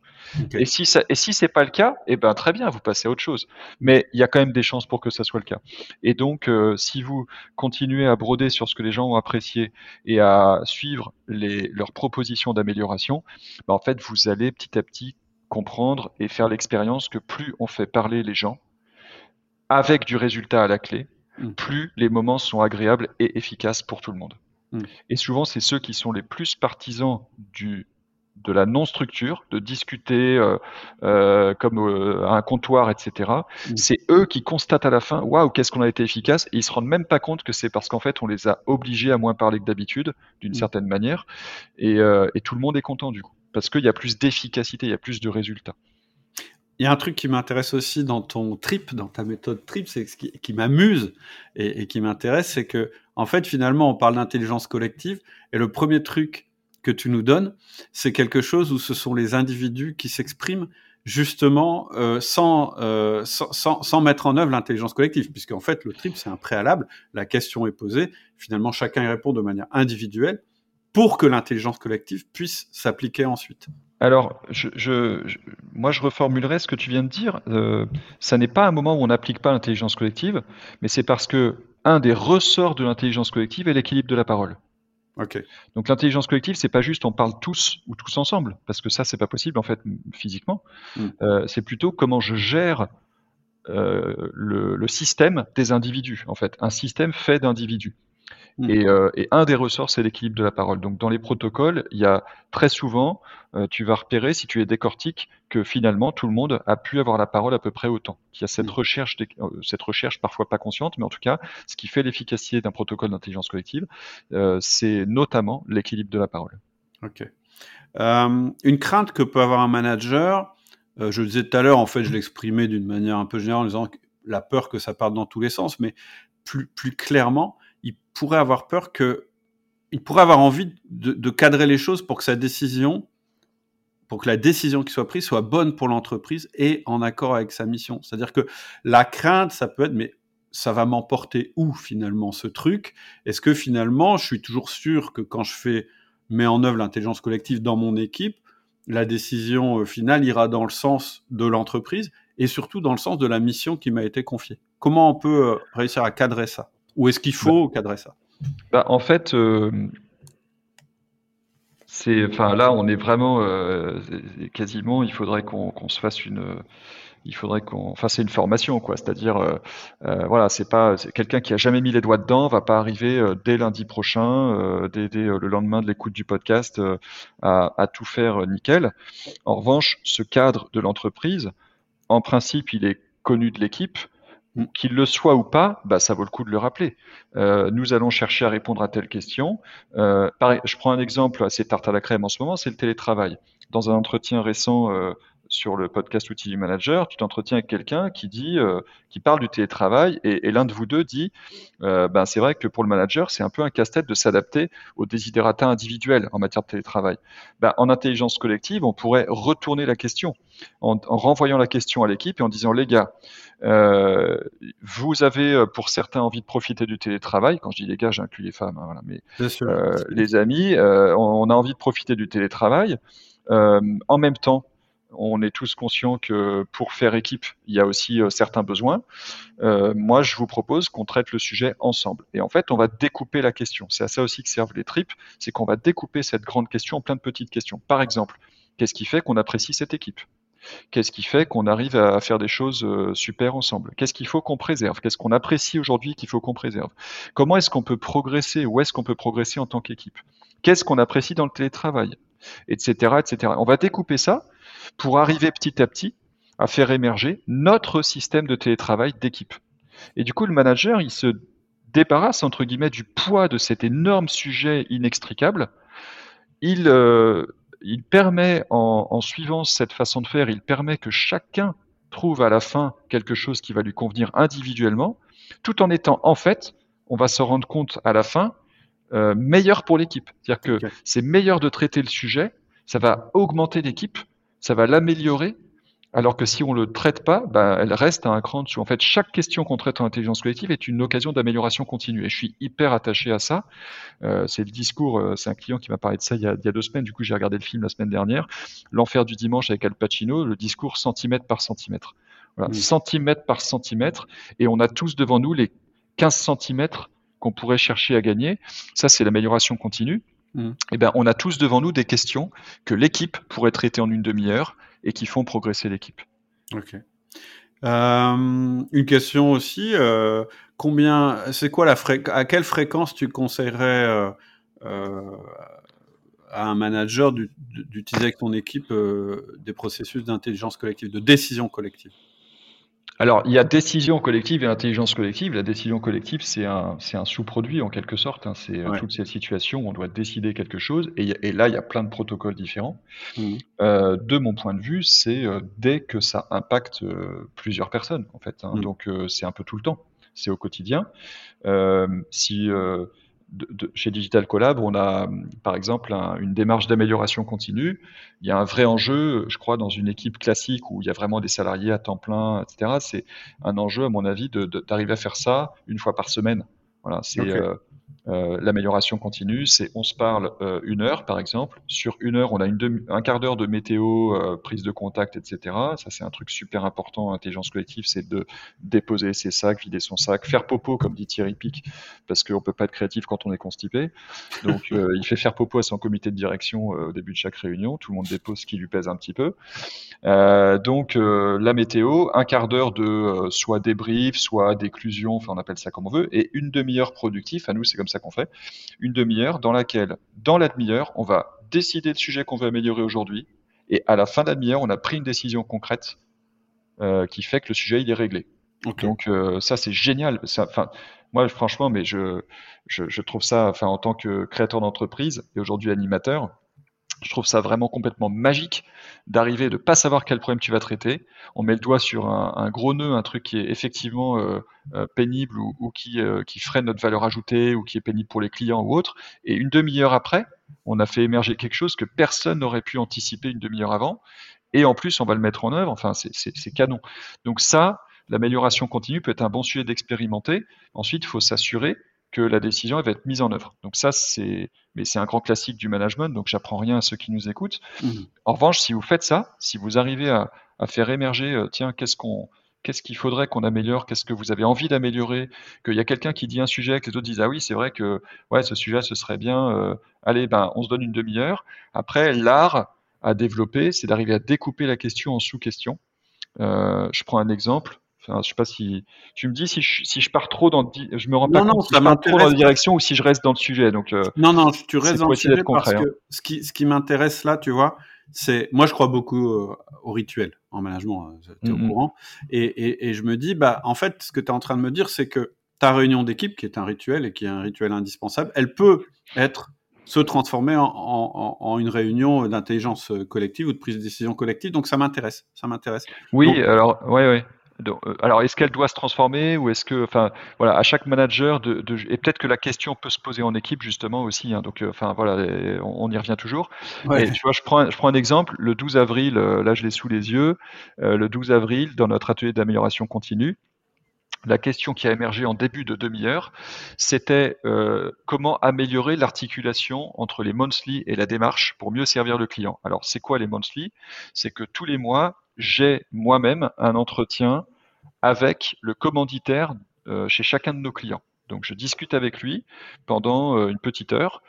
Et si ça, et si c'est pas le cas, eh ben, très bien, vous passez à autre chose. Mais il y a quand même des chances pour que ça soit le cas. Et donc, euh, si vous continuez à broder sur ce que les gens ont apprécié et à suivre les, leurs propositions d'amélioration, bah, en fait, vous allez petit à petit comprendre et faire l'expérience que plus on fait parler les gens avec du résultat à la clé, mm. plus les moments sont agréables et efficaces pour tout le monde. Mm. Et souvent, c'est ceux qui sont les plus partisans du, de la non-structure, de discuter euh, euh, comme euh, à un comptoir, etc. Mm. C'est eux qui constatent à la fin, waouh, qu'est-ce qu'on a été efficace, et ils se rendent même pas compte que c'est parce qu'en fait, on les a obligés à moins parler que d'habitude, d'une certaine manière, et, et tout le monde est content du coup parce qu'il y a plus d'efficacité, il y a plus de résultats. Il y a un truc qui m'intéresse aussi dans ton trip, dans ta méthode trip, c'est ce qui, m'amuse et, qui m'intéresse, c'est que en fait finalement on parle d'intelligence collective et le premier truc que tu nous donnes, c'est quelque chose où ce sont les individus qui s'expriment justement euh, sans, euh, sans, sans, sans, mettre en œuvre l'intelligence collective, puisqu'en fait le trip c'est un préalable, la question est posée, finalement chacun y répond de manière individuelle, pour que l'intelligence collective puisse s'appliquer ensuite alors, je, moi, je reformulerai ce que tu viens de dire. Euh, ça n'est pas un moment où on n'applique pas l'intelligence collective, mais c'est parce que un des ressorts de l'intelligence collective est l'équilibre de la parole. Donc l'intelligence collective, c'est pas juste on parle tous ou tous ensemble, parce que ça c'est pas possible en fait physiquement. Mm. Euh, c'est plutôt comment je gère euh, le, le, système des individus en fait, un système fait d'individus. Mm. Euh, et, un des ressorts, c'est l'équilibre de la parole. Donc dans les protocoles, il y a très souvent, euh, tu vas repérer, si tu es décortique, que finalement tout le monde a pu avoir la parole à peu près autant. Il y a cette mm. recherche, euh, cette recherche parfois pas consciente, mais en tout cas, ce qui fait l'efficacité d'un protocole d'intelligence collective, c'est notamment l'équilibre de la parole. Ok. une crainte que peut avoir un manager, je le disais tout à l'heure, en fait, je l'exprimais d'une manière un peu générale en disant la peur que ça parte dans tous les sens, mais plus, plus clairement, il pourrait avoir peur que, il pourrait avoir envie de, cadrer les choses pour que sa décision, pour que la décision qui soit prise soit bonne pour l'entreprise et en accord avec sa mission. C'est-à-dire que la crainte, ça peut être, mais ça va m'emporter où finalement ce truc? Est-ce que finalement, je suis toujours sûr que quand je fais mets en œuvre l'intelligence collective dans mon équipe, la décision euh, finale ira dans le sens de l'entreprise et surtout dans le sens de la mission qui m'a été confiée? Comment on peut euh, réussir à cadrer ça? Ou est-ce qu'il faut cadrer ça? Bah, En fait, euh, là, on est vraiment euh, quasiment. Il faudrait qu'on se fasse une. Il faudrait qu'on fasse une formation, quoi. C'est-à-dire, euh, voilà, c'est pas quelqu'un qui a jamais mis les doigts dedans, va pas arriver dès lundi prochain, dès, le lendemain de l'écoute du podcast, à, à, tout faire nickel. En revanche, ce cadre de l'entreprise, en principe, il est connu de l'équipe. Qu'il le soit ou pas, bah, ça vaut le coup de le rappeler. Euh, nous allons chercher à répondre à telle question. Euh, je prends un exemple assez tarte à la crème en ce moment, c'est le télétravail. Dans un entretien récent euh, sur le podcast Outil du Manager, tu t'entretiens avec quelqu'un qui dit, euh, qui parle du télétravail, et, l'un de vous deux dit, euh, ben c'est vrai que pour le manager, c'est un peu un casse-tête de s'adapter aux désidératas individuels en matière de télétravail. Ben, en intelligence collective, on pourrait retourner la question en, renvoyant la question à l'équipe et en disant, les gars, euh, vous avez pour certains envie de profiter du télétravail. Quand je dis les gars, j'inclus les femmes, hein, voilà, mais les amis, on, a envie de profiter du télétravail. en même temps, on est tous conscients que pour faire équipe, il y a aussi euh, certains besoins. Euh, moi, je vous propose qu'on traite le sujet ensemble. Et en fait, on va découper la question. C'est à ça aussi que servent les tripes, c'est qu'on va découper cette grande question en plein de petites questions. Par exemple, qu'est-ce qui fait qu'on apprécie cette équipe? Qu'est-ce qui fait qu'on arrive à faire des choses euh, super ensemble? Qu'est-ce qu'il faut qu'on préserve? Qu'est-ce qu'on apprécie aujourd'hui qu'il faut qu'on préserve? Comment est-ce qu'on peut progresser? Où est-ce qu'on peut progresser en tant qu'équipe? Qu'est-ce qu'on apprécie dans le télétravail? Etc. etc. On va découper ça pour arriver petit à petit à faire émerger notre système de télétravail d'équipe. Et du coup, le manager, il se débarrasse, entre guillemets, du poids de cet énorme sujet inextricable. Il, euh, il permet, en, en, suivant cette façon de faire, il permet que chacun trouve à la fin quelque chose qui va lui convenir individuellement, tout en étant, en fait, on va se rendre compte à la fin, euh, meilleur pour l'équipe. C'est-à-dire que c'est meilleur de traiter le sujet, ça va augmenter l'équipe, ça va l'améliorer. Alors que si on le traite pas, bah, elle reste à un cran dessus. En fait, chaque question qu'on traite en intelligence collective est une occasion d'amélioration continue. Et je suis hyper attaché à ça. Euh, c'est le discours, euh, c'est un client qui m'a parlé de ça il y, a, il y a deux semaines. Du coup, j'ai regardé le film la semaine dernière. L'enfer du dimanche avec Al Pacino, le discours centimètre par centimètre. Voilà, centimètre par centimètre. Et on a tous devant nous les 15 centimètres qu'on pourrait chercher à gagner. Ça, c'est l'amélioration continue. Mm. Eh ben, on a tous devant nous des questions que l'équipe pourrait traiter en une demi-heure et qui font progresser l'équipe. Ok. Euh, une question aussi, euh, combien, c'est quoi la à quelle fréquence tu conseillerais euh, à un manager d'utiliser avec ton équipe des processus d'intelligence collective, de décision collective? Alors, il y a décision collective et intelligence collective. La décision collective, c'est un, un sous-produit en quelque sorte. Hein. C'est euh, toute cette situation où on doit décider quelque chose. Et, là, il y a plein de protocoles différents. Mmh. Euh, de mon point de vue, c'est euh, dès que ça impacte plusieurs personnes, en fait. Hein. Mmh. Donc, c'est un peu tout le temps. C'est au quotidien. si chez Digital Collab, on a par exemple une démarche d'amélioration continue. Il y a un vrai enjeu, je crois, dans une équipe classique où il y a vraiment des salariés à temps plein, etc. C'est un enjeu, à mon avis, d'arriver à faire ça une fois par semaine. Voilà, c'est euh, Euh, l'amélioration continue, c'est on se parle euh, une heure par exemple. Sur une heure, on a une un quart d'heure de météo, euh, prise de contact, etc. Ça c'est un truc super important. Intelligence collective, c'est de déposer ses sacs, vider son sac, faire popo comme dit Thierry Pic, parce qu'on peut pas être créatif quand on est constipé. Donc il fait faire popo à son comité de direction au début de chaque réunion. Tout le monde dépose ce qui lui pèse un petit peu. donc la météo, un quart d'heure de soit débrief, soit d'éclusion, enfin on appelle ça comme on veut, et une demi-heure productif. À nous c'est comme ça qu'on fait, une demi-heure dans laquelle, dans la demi-heure, on va décider le sujet qu'on veut améliorer aujourd'hui, et à la fin de la demi-heure, on a pris une décision concrète euh, qui fait que le sujet il est réglé. Donc euh, ça c'est génial. Enfin, moi franchement, mais je, je, je trouve ça, enfin en tant que créateur d'entreprise et aujourd'hui animateur, je trouve ça vraiment complètement magique d'arriver, de pas savoir quel problème tu vas traiter. On met le doigt sur un, gros nœud, un truc qui est effectivement euh, euh, pénible ou, euh, qui freine notre valeur ajoutée ou qui est pénible pour les clients ou autre. Et une demi-heure après, on a fait émerger quelque chose que personne n'aurait pu anticiper une demi-heure avant. Et en plus, on va le mettre en œuvre. Enfin, c'est canon. Donc ça, l'amélioration continue peut être un bon sujet d'expérimenter. Ensuite, il faut s'assurer que la décision elle va être mise en œuvre. Donc ça, c'est, mais c'est un grand classique du management, donc j'apprends rien à ceux qui nous écoutent. Mmh. En revanche, si vous faites ça, si vous arrivez à, faire émerger, euh, tiens, qu'est-ce qu'on, qu'est-ce qu'il faudrait qu'on améliore, qu'est-ce que vous avez envie d'améliorer, qu'il y a quelqu'un qui dit un sujet, que les autres disent ah oui, c'est vrai que ouais, ce sujet, ce serait bien. Euh, allez, ben, on se donne une demi-heure. Après, l'art à développer, c'est d'arriver à découper la question en sous-questions. Euh, je prends un exemple. Enfin, je sais pas si tu me dis si je, si je pars trop dans je me rends pas compte si je pars trop dans la direction ou si je reste dans le sujet. Donc euh, non non, tu restes dans le sujet parce que ce qui ce qui m'intéresse là, tu vois, c'est moi je crois beaucoup euh, au rituel en management, hein, tu es au mm-hmm. courant et, et, et, je me dis bah en fait ce que tu es en train de me dire c'est que ta réunion d'équipe qui est un rituel et qui est un rituel indispensable, elle peut être se transformer en, en, en une réunion d'intelligence collective ou de prise de décision collective. Donc ça m'intéresse, ça m'intéresse. Oui, alors ouais ouais. Euh, alors, est-ce qu'elle doit se transformer ou est-ce que, enfin, voilà, à chaque manager de, de et peut-être que la question peut se poser en équipe justement aussi. Hein, donc, euh, enfin, voilà, on, y revient toujours. Et tu vois, je prends, je prends un exemple. Le 12 avril, euh, là, je l'ai sous les yeux. le 12 avril, dans notre atelier d'amélioration continue, la question qui a émergé en début de demi-heure, c'était comment améliorer l'articulation entre les monthly et la démarche pour mieux servir le client. Alors, c'est quoi les monthly? C'est que tous les mois, j'ai moi-même un entretien avec le commanditaire euh, chez chacun de nos clients. Donc je discute avec lui pendant euh, une petite heure.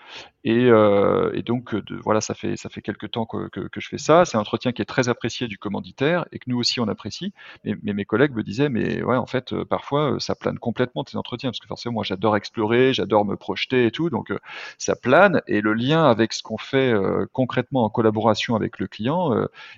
Et, euh, et donc de, voilà ça fait ça fait quelques temps que, que, je fais ça. C'est un entretien qui est très apprécié du commanditaire et que nous aussi on apprécie. Mais, mes collègues me disaient mais ouais en fait parfois ça plane complètement tes entretiens. Parce que forcément moi j'adore explorer, j'adore me projeter et tout. Donc ça plane. Et le lien avec ce qu'on fait concrètement en collaboration avec le client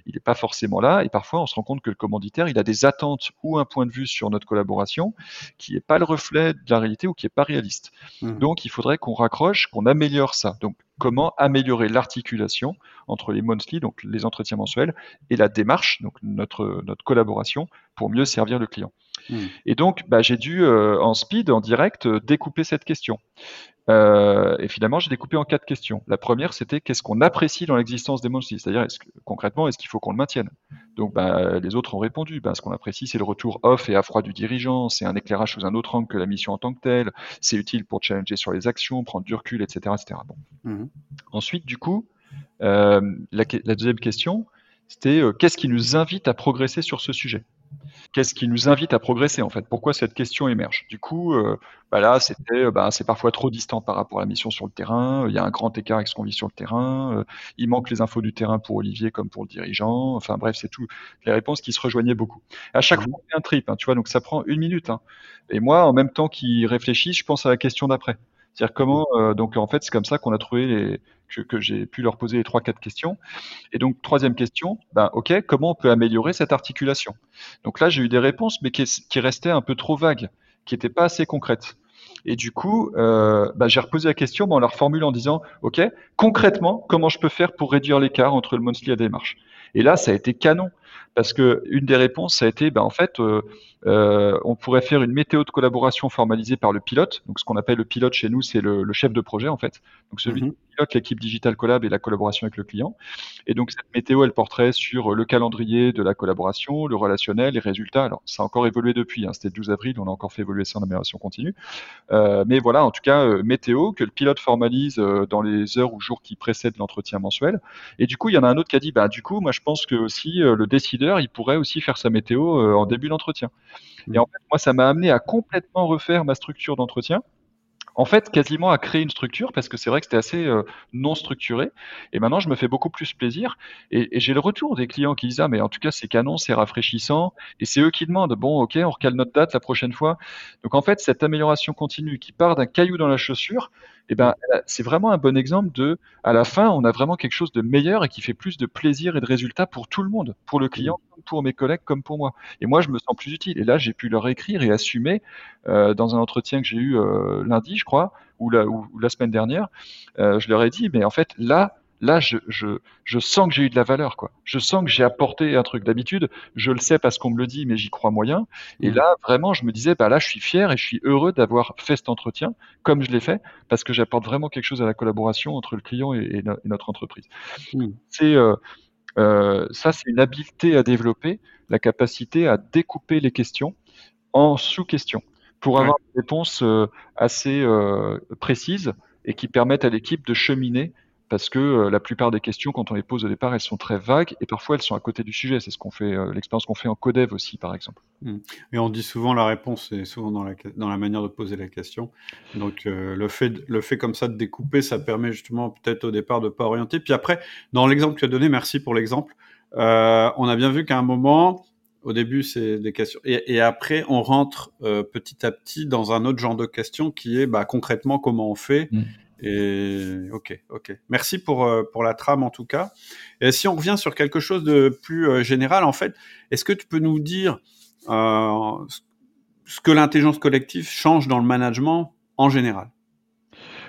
il n'est pas forcément là. Et parfois on se rend compte que le commanditaire il a des attentes ou un point de vue sur notre collaboration qui n'est pas le reflet de la réalité ou qui est pas réaliste. Mmh. Donc il faudrait qu'on raccroche, qu'on améliore ça. Donc comment améliorer l'articulation entre les monthly, donc les entretiens mensuels, et la démarche, donc notre, notre collaboration, pour mieux servir le client. Mmh. Et donc, bah, j'ai dû euh, en speed, en direct, euh, découper cette question. Euh, et finalement, j'ai découpé en quatre questions. La première, c'était qu'est-ce qu'on apprécie dans l'existence des monthly C'est-à-dire, concrètement, est-ce qu'il faut qu'on le maintienne? Donc, bah, les autres ont répondu. Bah, ce qu'on apprécie, c'est le retour off et à froid du dirigeant, c'est un éclairage sous un autre angle que la mission en tant que telle, c'est utile pour challenger sur les actions, prendre du recul, etc. etc. Bon. Mmh. Ensuite, du coup, la, la, deuxième question, c'était qu'est-ce qui nous invite à progresser sur ce sujet? Qu'est-ce qui nous invite à progresser en fait? Pourquoi cette question émerge? Du coup, euh, bah là, c'était, euh, bah, c'est parfois trop distant par rapport à la mission sur le terrain. Il y a un grand écart avec ce qu'on vit sur le terrain. Euh, il manque les infos du terrain pour Olivier comme pour le dirigeant. Enfin bref, c'est tout. Les réponses qui se rejoignaient beaucoup. À chaque fois, on fait un trip, hein, tu vois. Donc ça prend une minute. Hein. Et moi, en même temps qu'il réfléchit, je pense à la question d'après. C'est-à-dire comment, euh, donc en fait, c'est comme ça qu'on a trouvé les, que, j'ai pu leur poser les trois, quatre questions. Et donc, troisième question, ben, ok, comment on peut améliorer cette articulation? Donc là, j'ai eu des réponses, mais qui, restaient un peu trop vagues, qui n'étaient pas assez concrètes. Et du coup, euh, ben, j'ai reposé la question ben, en la reformulant en disant, ok, concrètement, comment je peux faire pour réduire l'écart entre le monthly et la démarche? Et là, ça a été canon Parce que une des réponses, ça a été, ben, en fait, euh, euh, on pourrait faire une météo de collaboration formalisée par le pilote. Donc, ce qu'on appelle le pilote chez nous, c'est le, chef de projet, en fait. Donc, celui mhm. qui pilote l'équipe Digital Collab et la collaboration avec le client. Et donc, cette météo, elle porterait sur le calendrier de la collaboration, le relationnel, les résultats. Alors, ça a encore évolué depuis. Hein. C'était le 12 avril, on a encore fait évoluer ça en amélioration continue. Euh, mais voilà, en tout cas, météo que le pilote formalise dans les heures ou jours qui précèdent l'entretien mensuel. Et du coup, il y en a un autre qui a dit, bah, du coup, moi, je pense que aussi le décideur, il pourrait aussi faire sa météo en début d'entretien. Et en fait, moi, ça m'a amené à complètement refaire ma structure d'entretien en fait, quasiment à créer une structure, parce que c'est vrai que c'était assez euh, non structuré. Et maintenant, je me fais beaucoup plus plaisir. Et, j'ai le retour des clients qui disent Ah, mais en tout cas, c'est canon, c'est rafraîchissant. Et c'est eux qui demandent Bon, OK, on recale notre date la prochaine fois. Donc, en fait, cette amélioration continue qui part d'un caillou dans la chaussure, eh ben, c'est vraiment un bon exemple de, à la fin, on a vraiment quelque chose de meilleur et qui fait plus de plaisir et de résultats pour tout le monde, pour le client, pour mes collègues, comme pour moi. Et moi, je me sens plus utile. Et là, j'ai pu leur écrire et assumer euh, dans un entretien que j'ai eu euh, lundi, je crois, ou la, ou, la semaine dernière, euh, je leur ai dit, mais en fait, là, là, je, je, je sens que j'ai eu de la valeur, quoi. Je sens que j'ai apporté un truc. D'habitude, je le sais parce qu'on me le dit, mais j'y crois moyen. Et mmh. là, vraiment, je me disais, bah là, je suis fier et je suis heureux d'avoir fait cet entretien comme je l'ai fait parce que j'apporte vraiment quelque chose à la collaboration entre le client et, notre entreprise. Mmh. C'est euh, euh, ça, c'est une habileté à développer, la capacité à découper les questions en sous-questions pour avoir une réponse euh, assez euh, précise et qui permettent à l'équipe de cheminer parce que euh, la plupart des questions, quand on les pose au départ, elles sont très vagues et parfois elles sont à côté du sujet. C'est ce qu'on fait, euh, l'expérience qu'on fait en codev aussi, par exemple. Hmm. Et on dit souvent la réponse est souvent dans la, dans la manière de poser la question. Donc euh, le fait le fait comme ça de découper, ça permet justement peut-être au départ de pas orienter. Puis après, dans l'exemple que tu as donné, merci pour l'exemple. on a bien vu qu'à un moment, au début, c'est des questions. Et, et, après, on rentre petit à petit dans un autre genre de questions qui est bah, concrètement comment on fait. Hmm. Ok, ok. Merci pour euh, pour la trame en tout cas. Si on revient sur quelque chose de plus euh, général, en fait, est-ce que tu peux nous dire euh, ce que l'intelligence collective change dans le management en général?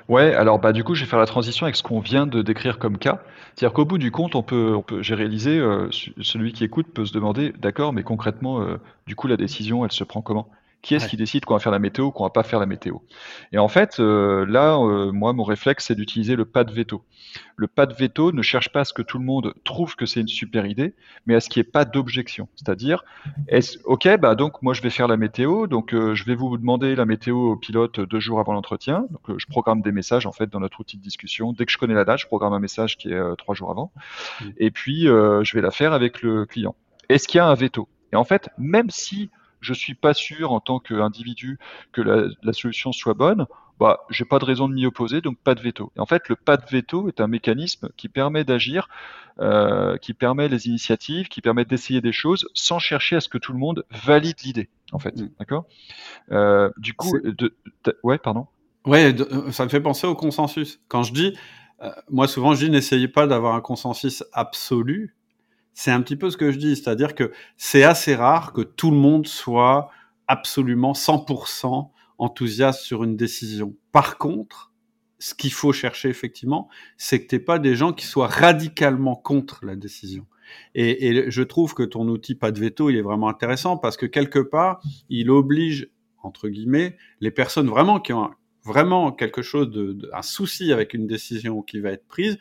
Ouais, alors bah du coup, je vais faire la transition avec ce qu'on vient de décrire comme cas. C'est-à-dire qu'au bout du compte, on peut, j'ai réalisé, celui qui écoute peut se demander, d'accord, mais concrètement, du coup, la décision, elle se prend comment? Qui est-ce qui décide qu'on va faire la météo ou qu'on va pas faire la météo Et en fait, euh, là, euh, moi, mon réflexe, c'est d'utiliser le pas de veto. Le pas de veto ne cherche pas à ce que tout le monde trouve que c'est une super idée, mais à ce qu'il n'y ait pas d'objection. C'est-à-dire, est ok, bah donc moi je vais faire la météo, donc euh, je vais vous demander la météo au pilote deux jours avant l'entretien. Donc je programme des messages en fait dans notre outil de discussion. Dès que je connais la date, je programme un message qui est trois jours avant, mmh. et puis je vais la faire avec le client. Est-ce qu'il y a un veto? Et en fait, même si je suis pas sûr en tant qu'individu que la, solution soit bonne, bah, j'ai pas de raison de m'y opposer, donc pas de veto. Et en fait, le pas de veto est un mécanisme qui permet d'agir, euh, qui permet les initiatives, qui permet d'essayer des choses sans chercher à ce que tout le monde valide l'idée. En fait, d'accord? Euh, du coup, de, ouais, pardon. Ouais, ça me fait penser au consensus. Quand je dis, euh, moi souvent je dis, n'essayez pas d'avoir un consensus absolu, c'est un petit peu ce que je dis, c'est-à-dire que c'est assez rare que tout le monde soit absolument 100% enthousiaste sur une décision. Par contre, ce qu'il faut chercher effectivement, c'est que t'es pas des gens qui soient radicalement contre la décision. Et, et, je trouve que ton outil pas de veto, il est vraiment intéressant parce que quelque part, il oblige entre guillemets les personnes vraiment qui ont vraiment quelque chose de un souci avec une décision qui va être prise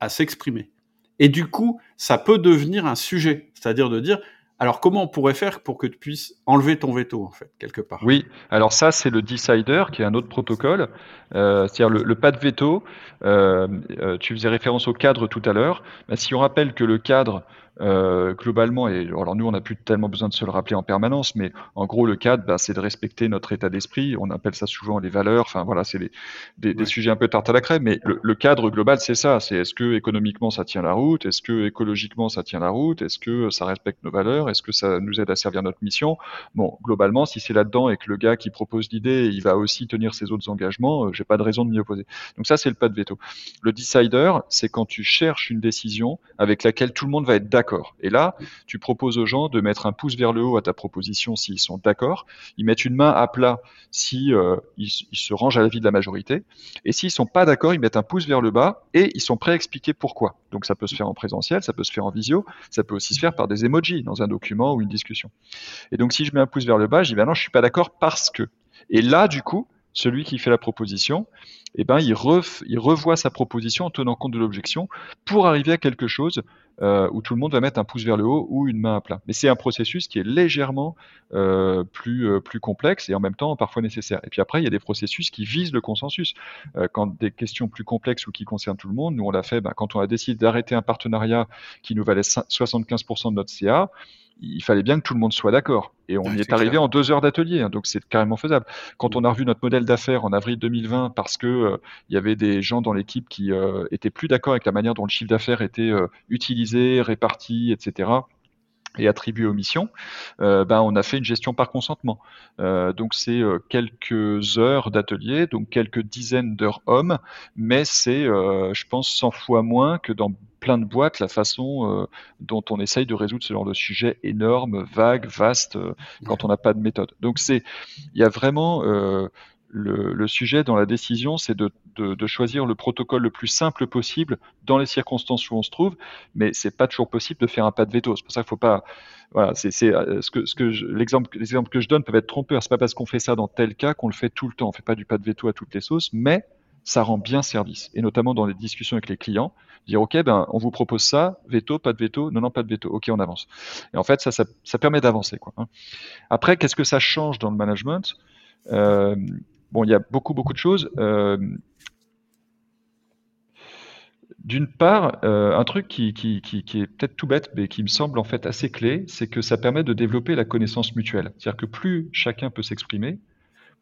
à s'exprimer. Et du coup, ça peut devenir un sujet, c'est-à-dire de dire, alors comment on pourrait faire pour que tu puisses enlever ton veto, en fait, quelque part? Oui, alors ça, c'est le decider, qui est un autre protocole, euh, c'est-à-dire le, pas de veto. Euh, euh, tu faisais référence au cadre tout à l'heure. Bah, si on rappelle que le cadre, euh, globalement, et alors nous on n'a plus tellement besoin de se le rappeler en permanence, mais en gros le cadre, bah, c'est de respecter notre état d'esprit. On appelle ça souvent les valeurs. Enfin voilà, c'est des, des, sujets un peu tarte à la crème, mais le, cadre global c'est ça. C'est est-ce que économiquement ça tient la route, est-ce que écologiquement ça tient la route, est-ce que ça respecte nos valeurs, valeur Est-ce que ça nous aide à servir notre mission? Bon, globalement, si c'est là-dedans et que le gars qui propose l'idée, il va aussi tenir ses autres engagements, euh, j'ai pas de raison de m'y opposer. Donc ça, c'est le pas de veto. Le decider, c'est quand tu cherches une décision avec laquelle tout le monde va être d'accord. Et là, tu proposes aux gens de mettre un pouce vers le haut à ta proposition s'ils sont d'accord. Ils mettent une main à plat si euh, se rangent à l'avis de la majorité. Et s'ils sont pas d'accord, ils mettent un pouce vers le bas et ils sont prêts à expliquer pourquoi. Donc ça peut se faire en présentiel, ça peut se faire en visio, ça peut aussi se faire par des emojis dans un document ou une discussion. Et donc si je mets un pouce vers le bas, je dis ben non, je suis pas d'accord parce que. Et là, du coup, celui qui fait la proposition, eh ben, il, revoit sa proposition en tenant compte de l'objection pour arriver à quelque chose euh, où tout le monde va mettre un pouce vers le haut ou une main à plat. Mais c'est un processus qui est légèrement euh, plus, euh, plus complexe et en même temps parfois nécessaire. Et puis après, il y a des processus qui visent le consensus. quand des questions plus complexes ou qui concernent tout le monde, nous on l'a fait ben, quand on a décidé d'arrêter un partenariat qui nous valait 75% de notre CA il fallait bien que tout le monde soit d'accord. Et on y est, arrivé en deux heures d'atelier, hein, donc c'est carrément faisable. Quand on a revu notre modèle d'affaires en avril 2020, parce que euh, il y avait des gens dans l'équipe qui euh, étaient plus d'accord avec la manière dont le chiffre d'affaires était euh, utilisé, réparti, etc et attribué aux missions, ben on a fait une gestion par consentement. donc c'est quelques heures d'atelier, donc quelques dizaines d'heures hommes, mais c'est, je pense, 100 fois moins que dans plein de boîtes la façon euh, dont on essaye de résoudre ce genre de sujet énorme, vague, vaste, euh, quand on n'a pas de méthode. Donc c'est, il y a vraiment euh, le, sujet dans la décision, c'est de, choisir le protocole le plus simple possible dans les circonstances où on se trouve, mais c'est pas toujours possible de faire un pas de veto. C'est pour ça qu'il faut pas, voilà, c'est ce que, ce que l'exemple, que je donne peut être trompeur. C'est pas parce qu'on fait ça dans tel cas qu'on le fait tout le temps. On fait pas du pas de veto à toutes les sauces, mais ça rend bien service. Et notamment dans les discussions avec les clients, dire OK, ben on vous propose ça, veto, pas de veto, non non pas de veto, OK on avance. Et en fait ça permet d'avancer. Hein. Après qu'est-ce que ça change dans le management? Euh, Bon il y a beaucoup beaucoup de choses. Euh, d'une part, euh, un truc qui, qui, qui est peut-être tout bête, mais qui me semble en fait assez clé, c'est que ça permet de développer la connaissance mutuelle. C'est-à-dire que plus chacun peut s'exprimer,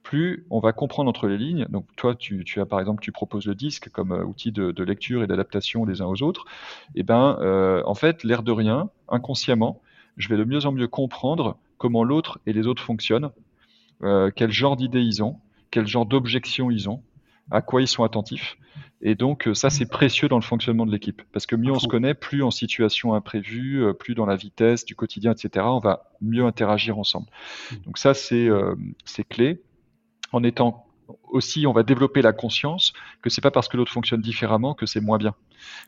plus on va comprendre entre les lignes. Donc toi, tu, as par exemple, tu proposes le disque comme euh, outil de, lecture et d'adaptation les uns aux autres. Et eh ben, euh, en fait, l'air de rien, inconsciemment, je vais de mieux en mieux comprendre comment l'autre et les autres fonctionnent, quel genre d'idées ils ont, quel genre d'objections ils ont, à quoi ils sont attentifs. Et donc ça, c'est précieux dans le fonctionnement de l'équipe. Parce que mieux on se connaît, plus en situation imprévue, plus dans la vitesse du quotidien, etc., on va mieux interagir ensemble. Mmh. Donc ça, c'est clé en étant aussi, on va développer la conscience que c'est pas parce que l'autre fonctionne différemment que c'est moins bien.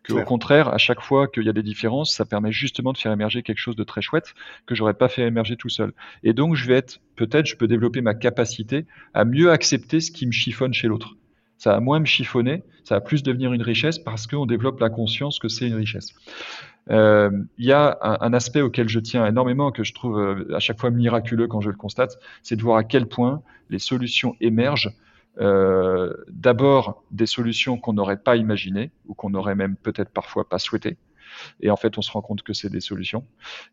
Que au contraire, à chaque fois qu'il y a des différences, ça permet justement de faire émerger quelque chose de très chouette que j'aurais pas fait émerger tout seul. Et donc, je vais être, peut-être, je peux développer ma capacité à mieux accepter ce qui me chiffonne chez l'autre ça va moins me chiffonner, ça va plus devenir une richesse parce qu'on développe la conscience que c'est une richesse. Euh, il y a un, aspect auquel je tiens énormément, que je trouve euh, à chaque fois miraculeux quand je le constate, c'est de voir à quel point les solutions émergent. Euh, D'abord, des solutions qu'on n'aurait pas imaginées ou qu'on n'aurait même peut-être parfois pas souhaitées et en fait on se rend compte que c'est des solutions.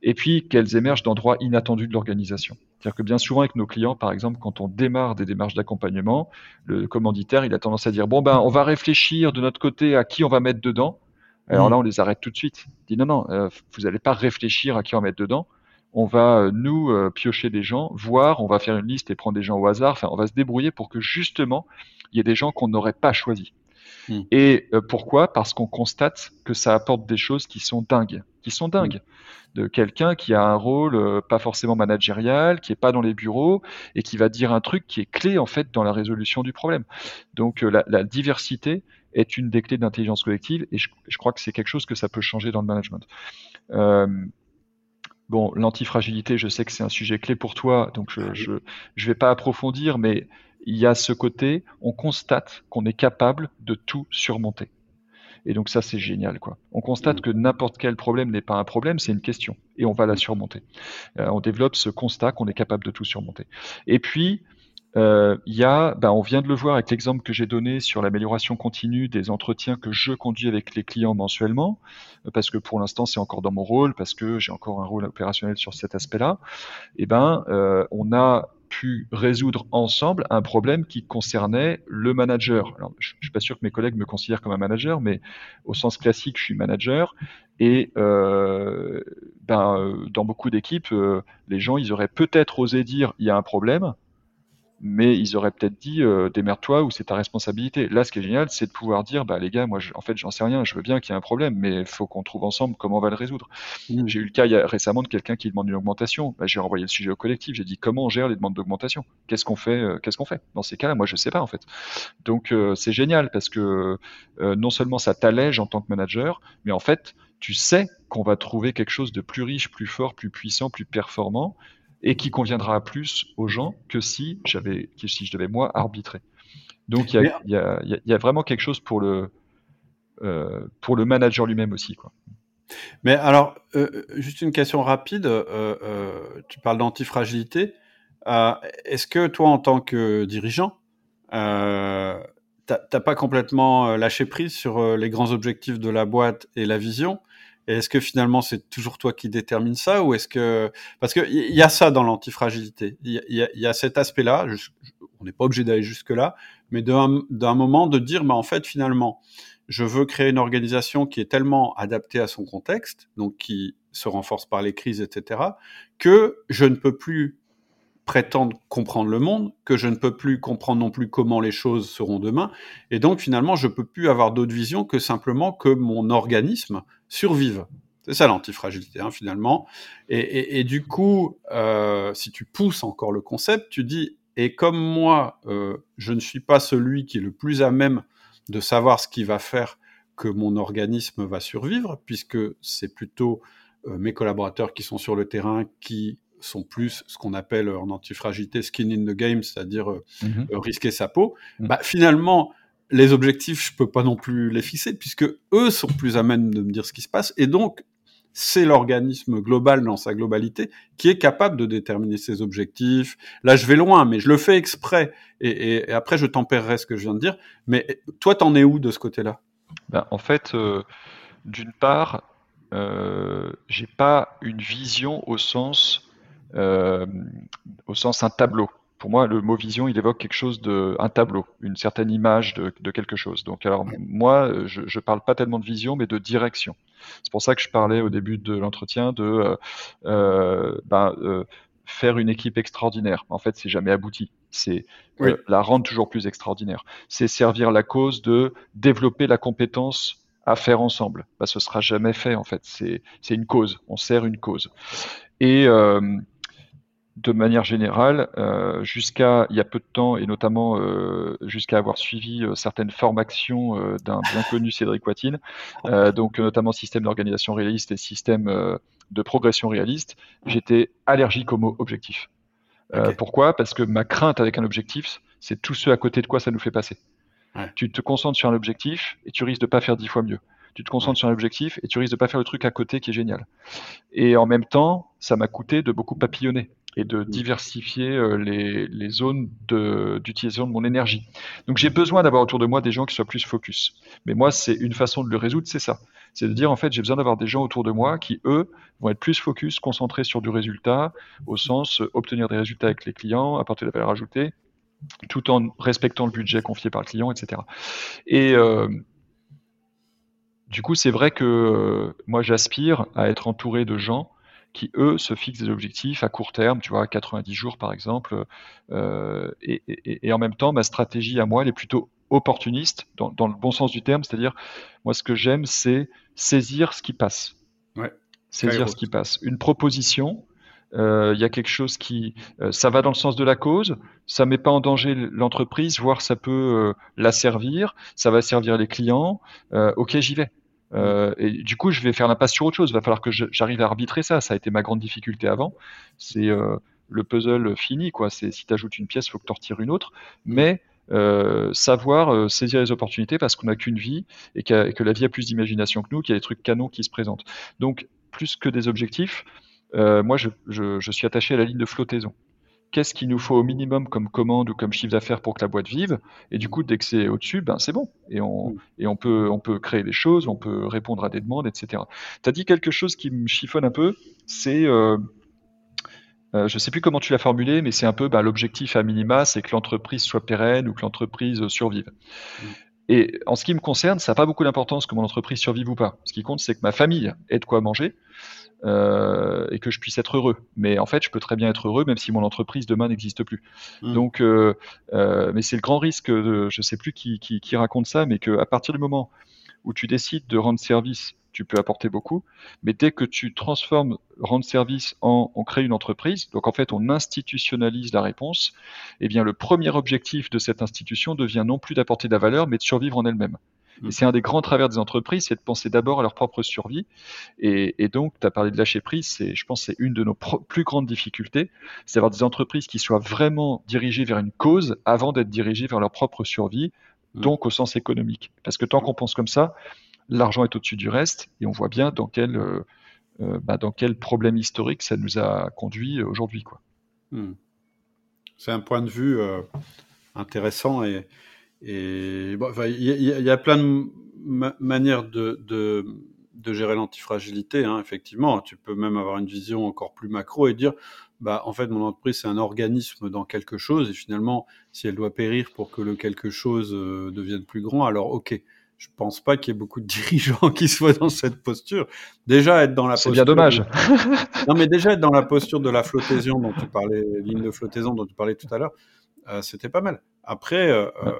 Et puis qu'elles émergent d'endroits inattendus de l'organisation. C'est-à-dire que bien souvent avec nos clients, par exemple, quand on démarre des démarches d'accompagnement, le commanditaire, il a tendance à dire, bon ben on va réfléchir de notre côté à qui on va mettre dedans. Alors mmh. là, on les arrête tout de suite. Il dit non, non, euh, vous n'allez pas réfléchir à qui on va mettre dedans. On va euh, nous euh, piocher des gens, voir, on va faire une liste et prendre des gens au hasard. Enfin, on va se débrouiller pour que justement il y ait des gens qu'on n'aurait pas choisis. Hmm. Et euh, pourquoi? Parce qu'on constate que ça apporte des choses qui sont dingues, qui sont dingues. De quelqu'un qui a un rôle euh, pas forcément managérial, qui est pas dans les bureaux et qui va dire un truc qui est clé en fait dans la résolution du problème. Donc la, diversité est une des clés d'intelligence collective et je, crois que c'est quelque chose que ça peut changer dans le management. Bon, l'antifragilité, je sais que c'est un sujet clé pour toi, donc je ne je, vais pas approfondir, mais il y a ce côté, on constate qu'on est capable de tout surmonter. Et donc ça, c'est génial. quoi. On constate mmh. que n'importe quel problème n'est pas un problème, c'est une question. Et on va la surmonter. Euh, on développe ce constat qu'on est capable de tout surmonter. Et puis, euh, y a, ben, on vient de le voir avec l'exemple que j'ai donné sur l'amélioration continue des entretiens que je conduis avec les clients mensuellement, parce que pour l'instant c'est encore dans mon rôle, parce que j'ai encore un rôle opérationnel sur cet aspect-là. Et eh ben, euh, on a pu résoudre ensemble un problème qui concernait le manager. Alors, je, ne suis pas sûr que mes collègues me considèrent comme un manager, mais au sens classique, je suis manager. Et euh, ben, dans beaucoup d'équipes, euh, les gens, ils auraient peut-être osé dire il y a un problème, mais ils auraient peut-être dit euh, démerde-toi ou c'est ta responsabilité. Là, ce qui est génial, c'est de pouvoir dire bah les gars, moi, en fait, j'en sais rien, je veux bien qu'il y ait un problème, mais il faut qu'on trouve ensemble comment on va le résoudre. Mmh. J'ai eu le cas il y a, récemment de quelqu'un qui demande une augmentation. Bah, j'ai renvoyé le sujet au collectif. J'ai dit comment on gère les demandes d'augmentation? Qu'est-ce qu'on fait euh, Qu'est-ce qu'on fait? Dans ces cas-là, moi, je sais pas en fait. Donc euh, c'est génial parce que non seulement ça t'allège en tant que manager, mais en fait, tu sais qu'on va trouver quelque chose de plus riche, plus fort, plus puissant, plus performant et qui conviendra plus aux gens que si j'avais, si je devais moi arbitrer. Donc il y, a, vraiment quelque chose pour le, euh, pour le manager lui-même aussi. Quoi. Mais alors, euh, juste une question rapide. Euh, tu parles d'antifragilité. Est-ce que toi, en tant que dirigeant, t'as pas complètement lâché prise sur les grands objectifs de la boîte et la vision? Est-ce que finalement c'est toujours toi qui détermine ça ou est-ce que parce que il y a ça dans l'antifragilité, il y, y, a cet aspect-là. on n'est pas obligé d'aller jusque là, mais d'un moment de dire, bah en fait finalement, je veux créer une organisation qui est tellement adaptée à son contexte, donc qui se renforce par les crises, etc., que je ne peux plus prétendre comprendre le monde, que je ne peux plus comprendre non plus comment les choses seront demain, et donc finalement je peux plus avoir d'autre vision que simplement que mon organisme survive. C'est ça l'antifragilité hein, finalement. Et, du coup, euh, si tu pousses encore le concept, tu dis et comme moi, euh, je ne suis pas celui qui est le plus à même de savoir ce qui va faire que mon organisme va survivre, puisque c'est plutôt euh, mes collaborateurs qui sont sur le terrain qui sont plus ce qu'on appelle en antifragilité skin in the game, c'est-à-dire euh, risquer sa peau. Mhm. Bah, finalement, les objectifs, je peux pas non plus les fixer puisque eux sont plus à même de me dire ce qui se passe. Et donc, c'est l'organisme global dans sa globalité qui est capable de déterminer ses objectifs. Là, je vais loin, mais je le fais exprès. Et, après, je tempérerai ce que je viens de dire. Mais toi, t'en es où de ce côté-là? Ben, En fait, euh, d'une part, euh, j'ai pas une vision au sens euh, au sens un tableau. Pour moi, le mot vision, il évoque quelque chose de, un tableau, une certaine image de, quelque chose. Donc, alors, moi, je ne parle pas tellement de vision, mais de direction. C'est pour ça que je parlais au début de l'entretien de euh, euh, ben, faire une équipe extraordinaire. En fait, c'est jamais abouti. C'est la rendre toujours plus extraordinaire. C'est servir la cause de développer la compétence à faire ensemble. Bah, ce sera jamais fait en fait. C'est une cause. On sert une cause. Et de manière générale, euh, jusqu'à il y a peu de temps, et notamment euh, jusqu'à avoir suivi euh, certaines formations d'un bien connu Cédric Watine, donc notamment système d'organisation réaliste et système de progression réaliste, j'étais allergique au mot objectif. Pourquoi? Parce que ma crainte avec un objectif, c'est tout ce à côté de quoi ça nous fait passer. Tu te concentres sur un objectif et tu risques de pas faire dix fois mieux tu te concentres sur un objectif et tu risques de pas faire le truc à côté qui est génial. Et en même temps, ça m'a coûté de beaucoup papillonner et de mm. diversifier euh, les, les zones d'utilisation de, mon énergie. Donc j'ai besoin d'avoir autour de moi des gens qui soient plus focus. Mais moi, c'est une façon de le résoudre, c'est ça. C'est de dire, en fait, j'ai besoin d'avoir des gens autour de moi qui, eux, vont être plus focus, concentrés sur du résultat, au sens euh, obtenir des résultats avec les clients, apporter de la valeur ajoutée, tout en respectant le budget confié par le client, etc. Et euh, du coup, c'est vrai que moi, j'aspire à être entouré de gens qui, eux, se fixent des objectifs à court terme, tu vois, 90 jours par exemple. Euh, et, en même temps, ma stratégie à moi, elle est plutôt opportuniste, dans, le bon sens du terme, c'est-à-dire, moi, ce que j'aime, c'est saisir ce qui passe. Ouais. Saisir ce qui passe. Une proposition, euh, il y a quelque chose qui, euh, ça va dans le sens de la cause, ça met pas en danger l'entreprise, voire ça peut la servir, ça va servir les clients. ok, j'y vais. Euh, et du coup, je vais faire l'impasse sur autre chose. Il va falloir que j'arrive à arbitrer ça. Ça a été ma grande difficulté avant. C'est euh, le puzzle fini, quoi. C'est si tu ajoutes une pièce, il faut que tu en retires une autre. Mais euh, savoir saisir les opportunités parce qu'on n'a qu'une vie et, que la vie a plus d'imagination que nous, qu'il y a des trucs canons qui se présentent. Donc, plus que des objectifs, moi, je, je, suis attaché à la ligne de flottaison qu'est-ce qu'il nous faut au minimum comme commande ou comme chiffre d'affaires pour que la boîte vive. Et du coup, dès que c'est au-dessus, ben, c'est bon. Et, on, mm. et on, peut, on peut créer des choses, on peut répondre à des demandes, etc. Tu as dit quelque chose qui me chiffonne un peu, c'est euh, je ne sais plus comment tu l'as formulé, mais c'est un peu bah, l'objectif à minima, c'est que l'entreprise soit pérenne ou que l'entreprise survive. Mm. Et en ce qui me concerne, ça n'a pas beaucoup d'importance que mon entreprise survive ou pas. Ce qui compte, c'est que ma famille ait de quoi manger euh, et que je puisse être heureux. Mais en fait, je peux très bien être heureux même si mon entreprise demain n'existe plus. Mmh. Donc, euh, euh, mais c'est le grand risque. De, je ne sais plus qui, qui, qui raconte ça, mais qu'à partir du moment où tu décides de rendre service tu peux apporter beaucoup. Mais dès que tu transformes rendre service en on crée une entreprise, donc en fait on institutionnalise la réponse, eh bien le premier objectif de cette institution devient non plus d'apporter de la valeur, mais de survivre en elle-même. Et mm. c'est un des grands travers des entreprises, c'est de penser d'abord à leur propre survie. Et, donc, tu as parlé de lâcher prise, c'est, je pense c'est une de nos plus grandes difficultés, c'est d'avoir des entreprises qui soient vraiment dirigées vers une cause avant d'être dirigées vers leur propre survie, mm. donc au sens économique. Parce que tant qu'on pense comme ça, l'argent est au-dessus du reste, et on voit bien dans quel, euh, euh, bah, dans quel problème historique ça nous a conduit aujourd'hui. Quoi. Hmm. C'est un point de vue euh, intéressant et il y, a plein de manières de, de, gérer l'antifragilité. Hein, effectivement, tu peux même avoir une vision encore plus macro et dire, bah, en fait, mon entreprise, c'est un organisme dans quelque chose, et finalement, si elle doit périr pour que le quelque chose devienne plus grand, alors ok je pense pas qu'il y ait beaucoup de dirigeants qui soient dans cette posture. Déjà être dans la posture. C'est bien dommage. non, mais déjà être dans la posture de la flottaison dont tu parlais, ligne de flottaison dont tu parlais tout à l'heure, euh, c'était pas mal. Après, euh, euh,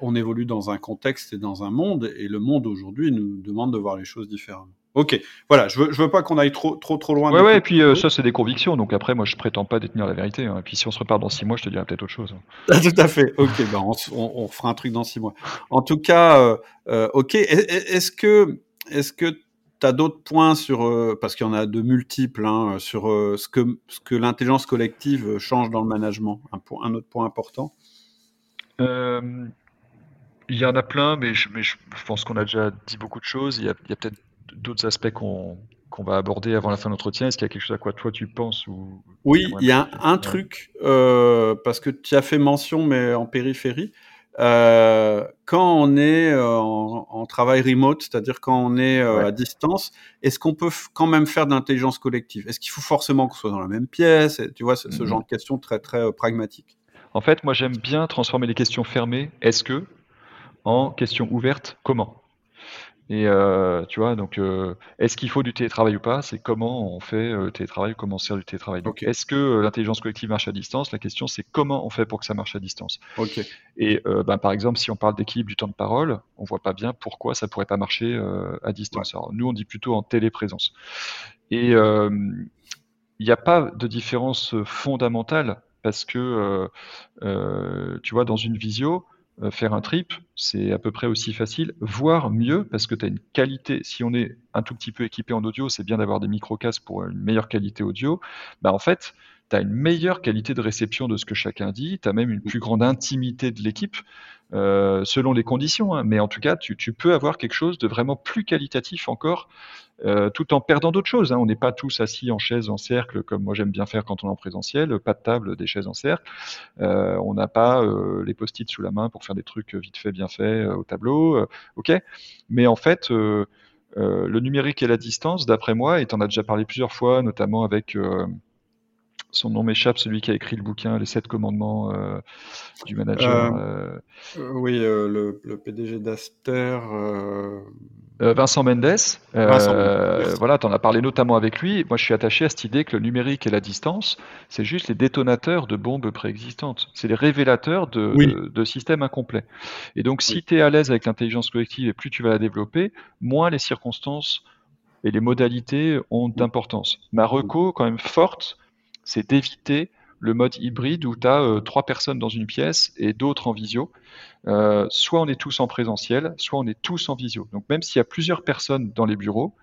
on évolue dans un contexte et dans un monde, et le monde aujourd'hui nous demande de voir les choses différemment. Ok, voilà, je veux, je veux pas qu'on aille trop, trop, trop loin. Ouais, ouais, et puis euh, ça, c'est des convictions. Donc après, moi, je prétends pas détenir la vérité. Hein. Et puis si on se repart dans six mois, je te dirai peut-être autre chose. Ah, tout à fait. Ok, ben on, on, fera un truc dans six mois. En tout cas, euh, euh ok. Est-ce que, est-ce que tu as d'autres points sur, parce qu'il y en a de multiples, hein, sur ce que, ce que l'intelligence collective change dans le management? Un, point, un autre point important? Il y en a plein, mais je, mais je pense qu'on a déjà dit beaucoup de choses. Il y a, peut-être d'autres aspects qu'on va aborder avant la fin de l'entretien Est-ce qu'il y a quelque chose à quoi toi tu penses ou... Oui, il y a un, truc, euh, parce que tu as fait mention, mais en périphérie. Euh, quand on est euh, en, travail remote, c'est-à-dire quand on est à distance, est-ce qu'on peut quand même faire d'intelligence collective? Est-ce qu'il faut forcément qu'on soit dans la même pièce? Tu vois, ce, mm-hmm. genre de questions très très pragmatiques. En fait, moi j'aime bien transformer les questions fermées, est-ce que, en questions ouvertes, comment? Et euh, tu vois, donc euh, est-ce qu'il faut du télétravail ou pas? C'est comment on fait euh, le télétravail, comment on sert du télétravail? Donc est-ce que l'intelligence collective marche à distance? La question c'est comment on fait pour que ça marche à distance? Et ben, par exemple, si on parle d'équilibre du temps de parole, on voit pas bien pourquoi ça pourrait pas marcher à distance. Alors, nous, on dit plutôt en téléprésence. Et il n'y a pas de différence fondamentale parce que tu vois, dans une visio, euh, faire un trip, c'est à peu près aussi facile, voire mieux, parce que tu as une qualité, si on est un tout petit peu équipé en audio, c'est bien d'avoir des micro-casques pour une meilleure qualité audio, bah en fait, tu as une meilleure qualité de réception de ce que chacun dit, tu as même une plus grande intimité de l'équipe, euh, selon les conditions, hein. mais en tout cas, tu, tu, peux avoir quelque chose de vraiment plus qualitatif encore euh, tout en perdant d'autres choses. Hein. On n'est pas tous assis en chaise en cercle, comme moi j'aime bien faire quand on est en présentiel, pas de table, des chaises en cercle. Euh, on n'a pas euh, les post-it sous la main pour faire des trucs vite fait, bien fait au tableau. ok, mais en fait, le numérique et la distance, d'après moi, et tu en as déjà parlé plusieurs fois, notamment avec son nom m'échappe, celui qui a écrit le bouquin Les sept commandements du manager. oui, le, le, PDG d'Aster. Euh, Vincent Mendes, euh, voilà, tu en as parlé notamment avec lui. Moi, je suis attaché à cette idée que le numérique et la distance, c'est juste les détonateurs de bombes préexistantes. C'est les révélateurs de, systèmes incomplets. Et donc, si tu es à l'aise avec l'intelligence collective et plus tu vas la développer, moins les circonstances et les modalités ont d'importance. Ma reco, quand même forte, c'est d'éviter le mode hybride où tu as euh, trois personnes dans une pièce et d'autres en visio. Euh, soit on est tous en présentiel, soit on est tous en visio. Donc même s'il y a plusieurs personnes dans les bureaux,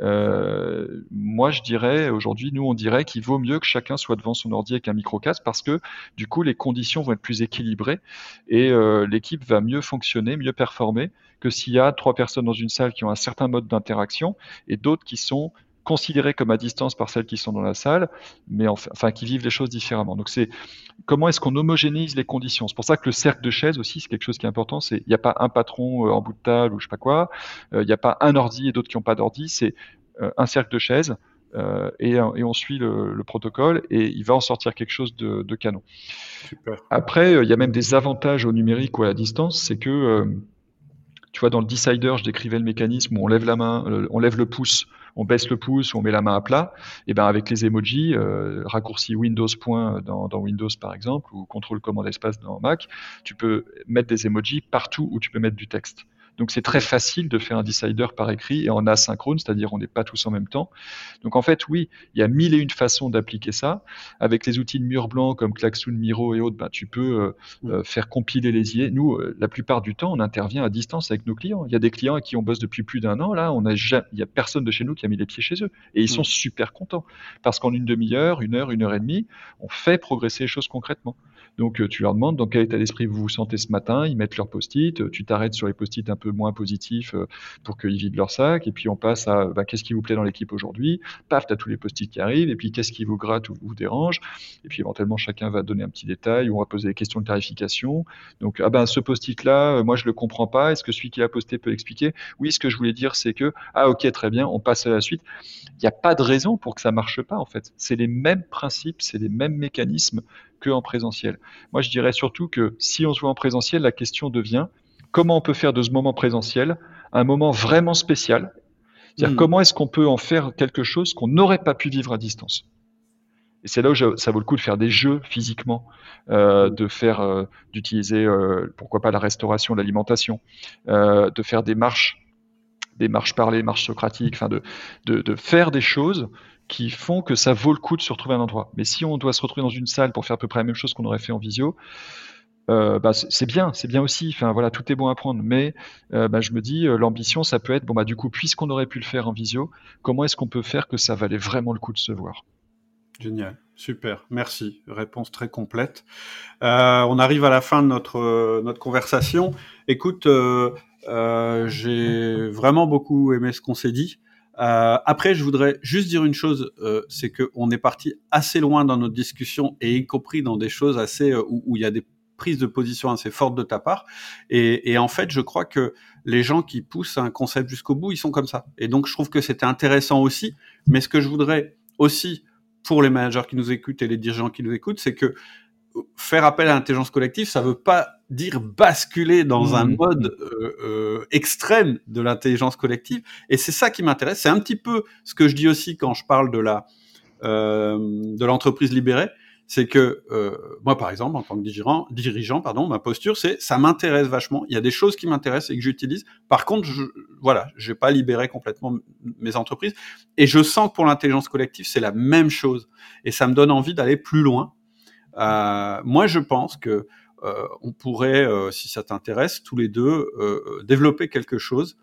euh, moi je dirais aujourd'hui, nous on dirait qu'il vaut mieux que chacun soit devant son ordi avec un micro-casque parce que du coup les conditions vont être plus équilibrées et l'équipe va mieux fonctionner, mieux performer que s'il y a trois personnes dans une salle qui ont un certain mode d'interaction et d'autres qui sont considérés comme à distance par celles qui sont dans la salle, mais enfin, qui vivent les choses différemment. Donc c'est comment est-ce qu'on homogénise les conditions? C'est pour ça que le cercle de chaises aussi, c'est quelque chose qui est important. C'est il n'y a pas un patron euh, en bout de table ou je sais pas quoi. Euh, il n'y a pas un ordi et d'autres qui n'ont pas d'ordi. C'est euh, un cercle de chaises. et, on suit le, protocole et il va en sortir quelque chose de, canon. Après, il y a même des avantages au numérique ou à la distance, c'est que tu vois, dans le decider, je décrivais le mécanisme où on lève la main, on lève le pouce, on baisse le pouce, on met la main à plat. Et ben avec les emojis, euh, raccourci Windows point dans, dans, Windows par exemple, ou contrôle commande espace dans Mac, tu peux mettre des emojis partout où tu peux mettre du texte. Donc c'est très facile de faire un decider par écrit et en asynchrone, c'est-à-dire on n'est pas tous en même temps. Donc en fait, oui, il y a mille et une façons d'appliquer ça. Avec les outils de mur blanc comme Klaxoon, Miro et autres, ben, tu peux euh, mm. euh, faire compiler les IE. Nous, euh, la plupart du temps, on intervient à distance avec nos clients. Il y a des clients qui on bosse depuis plus d'un an. Là, on a il y a personne de chez nous qui a mis les pieds chez eux et ils mm. sont super contents parce qu'en une demi-heure, une heure, une heure et demie, on fait progresser les choses concrètement. Donc euh, tu leur demandes dans quel état d'esprit vous vous sentez ce matin, ils mettent leur post-it, euh, tu t'arrêtes sur les post-it un peu moins positifs euh, pour qu'ils vident leur sac, et puis on passe à bah, qu'est-ce qui vous plaît dans l'équipe aujourd'hui, paf, tu tous les post-it qui arrivent, et puis qu'est-ce qui vous gratte ou vous dérange, et puis éventuellement chacun va donner un petit détail, ou on va poser des questions de clarification. Donc ah ben ce post-it là, moi je le comprends pas, est-ce que celui qui l'a posté peut expliquer? Oui, ce que je voulais dire c'est que ah ok très bien, on passe à la suite. Il n'y a pas de raison pour que ça marche pas en fait. C'est les mêmes principes, c'est les mêmes mécanismes en présentiel. Moi, je dirais surtout que si on se voit en présentiel, la question devient comment on peut faire de ce moment présentiel un moment vraiment spécial? C'est-à-dire hmm. comment est-ce qu'on peut en faire quelque chose qu'on n'aurait pas pu vivre à distance? Et c'est là où ça vaut le coup de faire des jeux physiquement, euh, de faire, euh, d'utiliser, euh, pourquoi pas la restauration, l'alimentation, de faire des marches, des marches parlées, marches socratiques, enfin de, de, de, faire des choses qui font que ça vaut le coup de se retrouver à un endroit. Mais si on doit se retrouver dans une salle pour faire à peu près la même chose qu'on aurait fait en visio, euh, bah, c'est bien, c'est bien aussi. Enfin voilà, tout est bon à prendre. Mais euh, bah, je me dis, euh, l'ambition, ça peut être bon bah du coup, puisqu'on aurait pu le faire en visio, comment est-ce qu'on peut faire que ça valait vraiment le coup de se voir? Génial, super, merci. Réponse très complète. on arrive à la fin de notre notre conversation. Écoute, j'ai vraiment beaucoup aimé ce qu'on s'est dit. Euh, après, je voudrais juste dire une chose, euh, c'est qu'on est parti assez loin dans notre discussion et y compris dans des choses assez euh, où, il y a des prises de position assez fortes de ta part. Et, et, en fait, je crois que les gens qui poussent un concept jusqu'au bout, ils sont comme ça. Et donc, je trouve que c'était intéressant aussi. Mais ce que je voudrais aussi pour les managers qui nous écoutent et les dirigeants qui nous écoutent, c'est que faire appel à l'intelligence collective, ça veut pas dire basculer dans un mmh. mode euh, euh, extrême de l'intelligence collective. Et c'est ça qui m'intéresse. C'est un petit peu ce que je dis aussi quand je parle de la euh, de l'entreprise libérée. C'est que euh, moi, par exemple, en tant que dirigeant, dirigeant pardon, ma posture, c'est ça m'intéresse vachement. Il y a des choses qui m'intéressent et que j'utilise. Par contre, je, voilà, je vais pas libérer complètement mes entreprises. Et je sens que pour l'intelligence collective, c'est la même chose. Et ça me donne envie d'aller plus loin moi, je pense que euh, on pourrait, euh, si ça t'intéresse, tous les deux développer quelque chose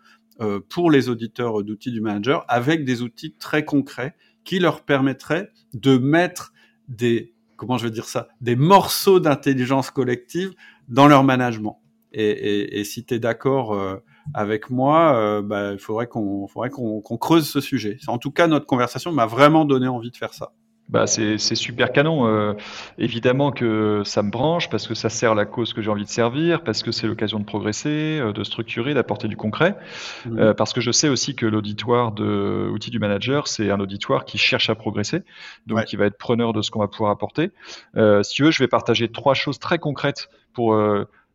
pour les auditeurs d'outils du manager avec des outils très concrets qui leur permettraient de mettre des comment je veux dire ça, des morceaux d'intelligence collective dans leur management. Et, et, et si tu es d'accord avec moi, bah, il faudrait qu'on faudrait qu'on creuse ce sujet. En tout cas, notre conversation m'a vraiment donné envie de faire ça. Bah c'est super canon. Euh, évidemment que ça me branche parce que ça sert la cause que j'ai envie de servir, parce que c'est l'occasion de progresser, euh, de structurer, d'apporter du concret. Mmh. Euh, parce que je sais aussi que l'auditoire de outils du manager, c'est un auditoire qui cherche à progresser, donc qui va être preneur de ce qu'on va pouvoir apporter. si tu veux, je vais partager trois choses très concrètes pour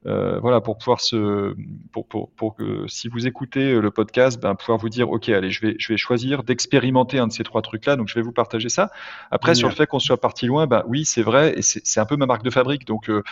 euh, voilà, pour pouvoir se, pour, pour, pour, que si vous écoutez le podcast, ben, pouvoir vous dire, ok, allez, je vais, je vais choisir d'expérimenter un de ces trois trucs-là. Donc, je vais vous partager ça. Après, sur le fait qu'on soit parti loin, ben oui, c'est vrai, et c'est un peu ma marque de fabrique. Donc, euh,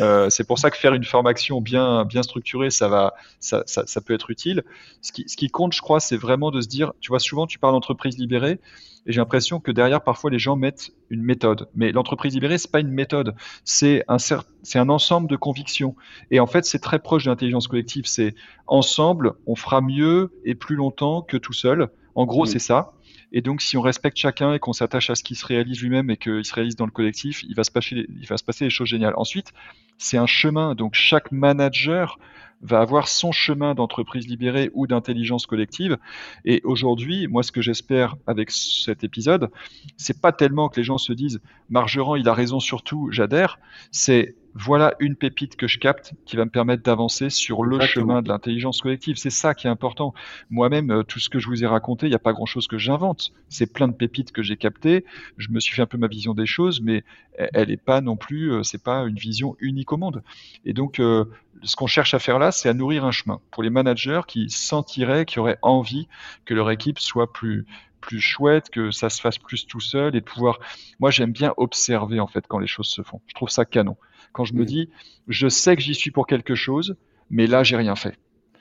euh, c'est pour ça que faire une formation bien, bien structurée, ça va, ça, ça, ça peut être utile. Ce qui, ce qui compte, je crois, c'est vraiment de se dire, tu vois, souvent, tu parles d'entreprise libérée. Et j'ai l'impression que derrière, parfois, les gens mettent une méthode. Mais l'entreprise libérée, c'est pas une méthode, c'est un, c'est un ensemble de convictions. Et en fait, c'est très proche de l'intelligence collective. C'est ensemble, on fera mieux et plus longtemps que tout seul. En gros, c'est ça. Et donc, si on respecte chacun et qu'on s'attache à ce qui se réalise lui-même et qu'il se réalise dans le collectif, il va se passer, il va se passer des choses géniales. Ensuite, c'est un chemin. Donc, chaque manager va avoir son chemin d'entreprise libérée ou d'intelligence collective. Et aujourd'hui, moi, ce que j'espère avec cet épisode, c'est pas tellement que les gens se disent Margerand, il a raison sur tout, j'adhère. C'est voilà une pépite que je capte qui va me permettre d'avancer sur le chemin de l'intelligence collective. C'est ça qui est important. Moi-même, euh, tout ce que je vous ai raconté, il n'y a pas grand-chose que j'invente. C'est plein de pépites que j'ai captées. Je me suis fait un peu ma vision des choses, mais elle n'est pas non plus, euh, c'est pas une vision unique au monde. Et donc, euh, ce qu'on cherche à faire là, c'est à nourrir un chemin pour les managers qui sentiraient, qui auraient envie que leur équipe soit plus plus chouette, que ça se fasse plus tout seul et de pouvoir. Moi, j'aime bien observer en fait quand les choses se font. Je trouve ça canon. Quand je me dis, je sais que j'y suis pour quelque chose, mais là, j'ai rien fait.